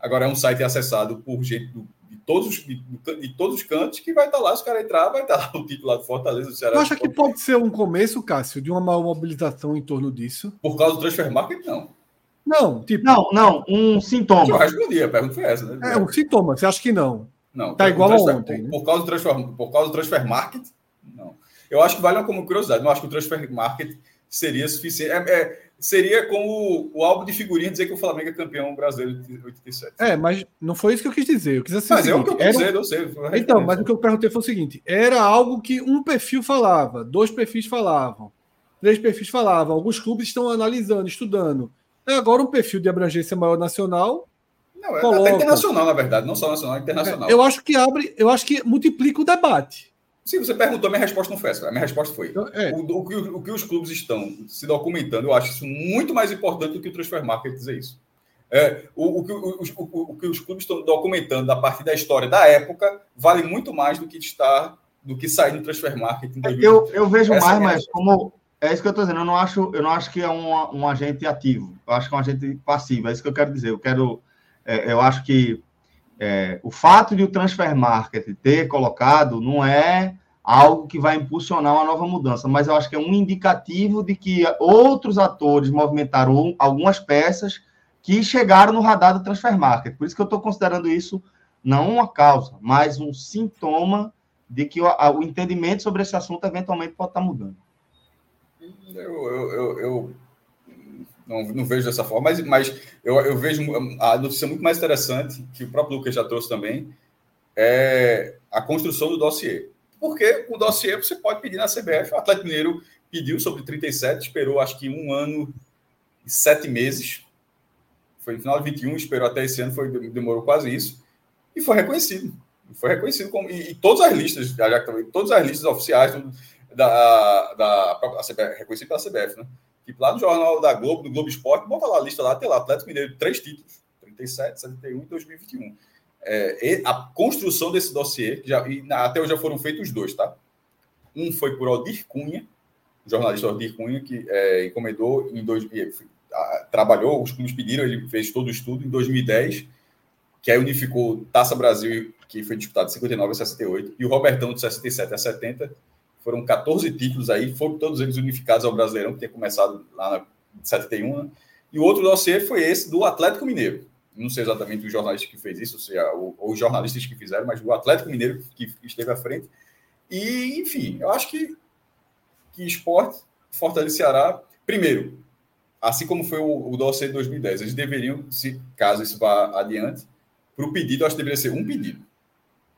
Agora é um site acessado por gente do, de, todos, de, de, todos os cantos que vai estar lá, se o cara entrar, vai estar lá *laughs* o título lá do Fortaleza. Do Ceará, tu acha que pode ser um começo, Cássio, de uma mobilização em torno disso? Por causa do Transfer Market, não. Não, tipo. Não, não, um sintoma. Eu respondi, a pergunta foi essa, né? É, um sintoma, você acha que não? Não. Tá igual transfer, a ontem. Por, por, causa do transfer, por causa do transfer market, não. Eu acho que vale como curiosidade, não acho que o transfer market seria suficiente. É, é, seria como o, álbum de figurinha dizer que o Flamengo é campeão brasileiro de 87. É, mas não foi isso que eu quis dizer. Eu quis dizer mas é o que eu quis dizer, eu sei. Então, mas o que eu perguntei foi o seguinte: era algo que um perfil falava, dois perfis falavam, três perfis falavam, alguns clubes estão analisando, estudando. É agora um perfil de abrangência maior nacional. Não, é coloca... até internacional, na verdade, não só nacional, é internacional. É, eu acho que abre, eu acho que multiplica o debate. Se você perguntou, minha resposta não foi essa. A minha resposta foi: então, é. o, o, que, o, que, os clubes estão se documentando, eu acho isso muito mais importante do que o transfer market dizer isso. É, o, que, o, que os clubes estão documentando a partir da história da época vale muito mais do que estar do que sair no transfer market. eu, eu vejo essa mais, é mas como é isso que eu estou dizendo. Eu não acho, eu não acho que é um, um agente ativo. Eu acho que é um agente passivo. É isso que eu quero dizer. Eu quero, é, eu acho que é, o fato de o transfer market ter colocado não é algo que vai impulsionar uma nova mudança, mas eu acho que é um indicativo de que outros atores movimentaram algumas peças que chegaram no radar do transfer market. Por isso que eu estou considerando isso não uma causa, mas um sintoma de que o, o entendimento sobre esse assunto eventualmente pode estar mudando. Eu, eu, eu, eu não, não, vejo dessa forma, mas, mas eu, eu, vejo a notícia muito mais interessante, que o próprio Lucas já trouxe também, é a construção do dossiê. Porque o dossiê você pode pedir na CBF. O Atlético Mineiro pediu sobre 37, esperou acho que um ano e sete meses. Foi no final de 21, esperou até esse ano, foi, demorou quase isso. E foi reconhecido. Foi reconhecido como. E, e todas as listas, já, já, todas as listas oficiais, da, da, da CBF, reconhecido pela CBF, né? Tipo, lá no Jornal da Globo, do Globo Esporte, bota lá a lista lá, tem lá, Atlético Mineiro, três títulos, 37, 71 e 2021. É, a construção desse dossiê, já, e até hoje já foram feitos dois, tá? Um foi por Aldir Cunha, jornalista Aldir Cunha, que é, encomendou em dois, trabalhou, os clubes pediram, ele fez todo o estudo em 2010, que aí unificou Taça Brasil, que foi disputado de 59 a 68, e o Robertão de 67 a 70. Foram 14 títulos aí, foram todos eles unificados ao Brasileirão, que tinha começado lá na 71. Né? E o outro dossiê foi esse do Atlético Mineiro. Não sei exatamente o jornalista que fez isso, ou, seja, ou, ou os jornalistas que fizeram, mas o Atlético Mineiro que esteve à frente. E, enfim, eu acho que, que esporte, Fortaleza Ceará, primeiro, assim como foi o, o dossiê de 2010, eles deveriam, se caso isso vá adiante, para o pedido, acho que deveria ser um pedido.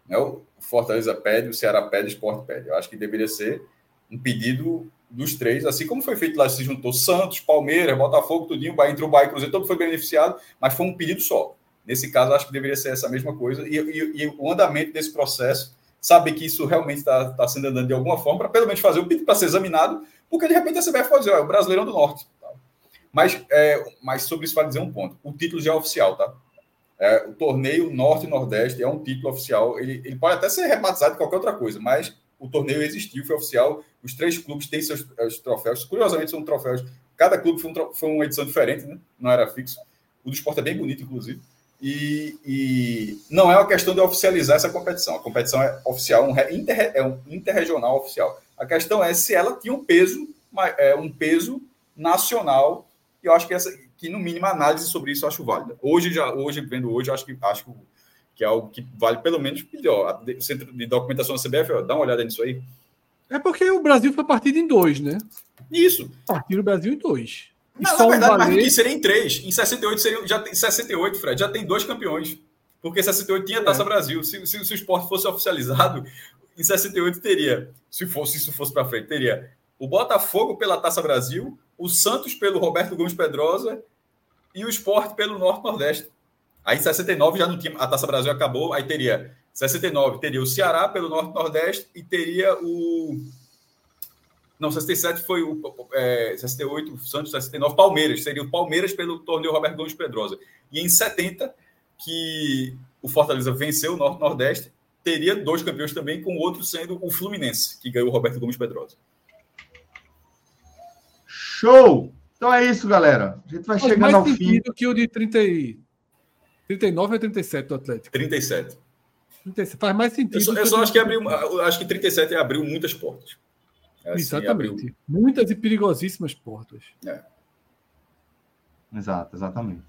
Né? Fortaleza pede, o Ceará pede, o Sport pede. Eu acho que deveria ser um pedido dos três, assim como foi feito lá, se juntou Santos, Palmeiras, Botafogo, tudinho, entrou o Bahia Cruzeiro, todo foi beneficiado, mas foi um pedido só. Nesse caso, acho que deveria ser essa mesma coisa. E, e, e o andamento desse processo, saber que isso realmente está tá sendo andando de alguma forma, para pelo menos fazer o pedido para ser examinado, porque de repente a CBF pode dizer, ó, é o Brasileirão do Norte. Mas, é, mas sobre isso vai dizer um ponto. O título já é oficial, tá? É, o torneio Norte e Nordeste é um título oficial. Ele, ele pode até ser rebatizado de qualquer outra coisa, mas o torneio existiu, foi oficial. Os três clubes têm seus, seus troféus. Curiosamente, são troféus. Cada clube foi, um, foi, uma edição diferente, né? não era fixo. O do esporte é bem bonito, inclusive. E, e, não é uma questão de oficializar essa competição. A competição é oficial, um, inter, é um interregional oficial. A questão é se ela tinha um peso, é, um peso nacional e eu acho que essa, que no mínimo a análise sobre isso eu acho válida. Hoje já, hoje vendo hoje, acho que acho que é algo que vale pelo menos melhor. O centro de documentação da CBF, ó, dá uma olhada nisso aí. É porque o Brasil foi partido em dois, né? Isso. Partido o Brasil em dois. E Não, na verdade, valer... mais que seria em três. Em 68 seria, já tem 68, Fred, já tem dois campeões. Porque 68 tinha Taça é. Brasil. Se, se, se, o esporte fosse oficializado, em 68 teria, se fosse isso fosse para frente, teria o Botafogo pela Taça Brasil, o Santos pelo Roberto Gomes Pedrosa e o Sport pelo Norte-Nordeste. Aí em 69 já não tinha, a Taça Brasil acabou, aí teria 69 teria o Ceará pelo Norte-Nordeste e teria o não, 67 foi o é, 68, Santos, 69, Palmeiras, seria o Palmeiras pelo torneio Roberto Gomes Pedrosa. E em 70, que o Fortaleza venceu o Norte-Nordeste, teria dois campeões também, com o outro sendo o Fluminense, que ganhou o Roberto Gomes Pedrosa. Show! Então é isso, galera. A gente vai Faz chegando ao fim. que o de 30 e... 39 ou 37 do Atlético? 37. 37. Faz mais sentido. Eu só, eu só acho que abriu, acho que 37 abriu muitas portas. É assim, exatamente. Abriu... Muitas e perigosíssimas portas. É. Exato, exatamente.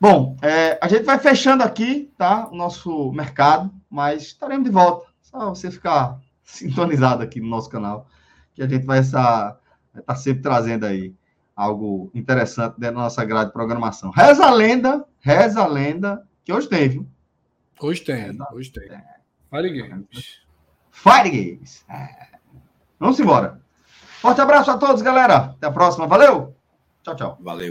Bom, é, a gente vai fechando aqui, tá? O nosso mercado, mas estaremos de volta. Só você ficar *laughs* sintonizado aqui no nosso canal, que a gente vai estar está sempre trazendo aí algo interessante dentro da nossa grade de programação. Reza a lenda, reza a lenda, que hoje tem, viu? Hoje tem, reza, hoje tem. É. Fire Games. Fire Games. É. Vamos embora. Forte abraço a todos, galera. Até a próxima. Valeu. Tchau, tchau. Valeu.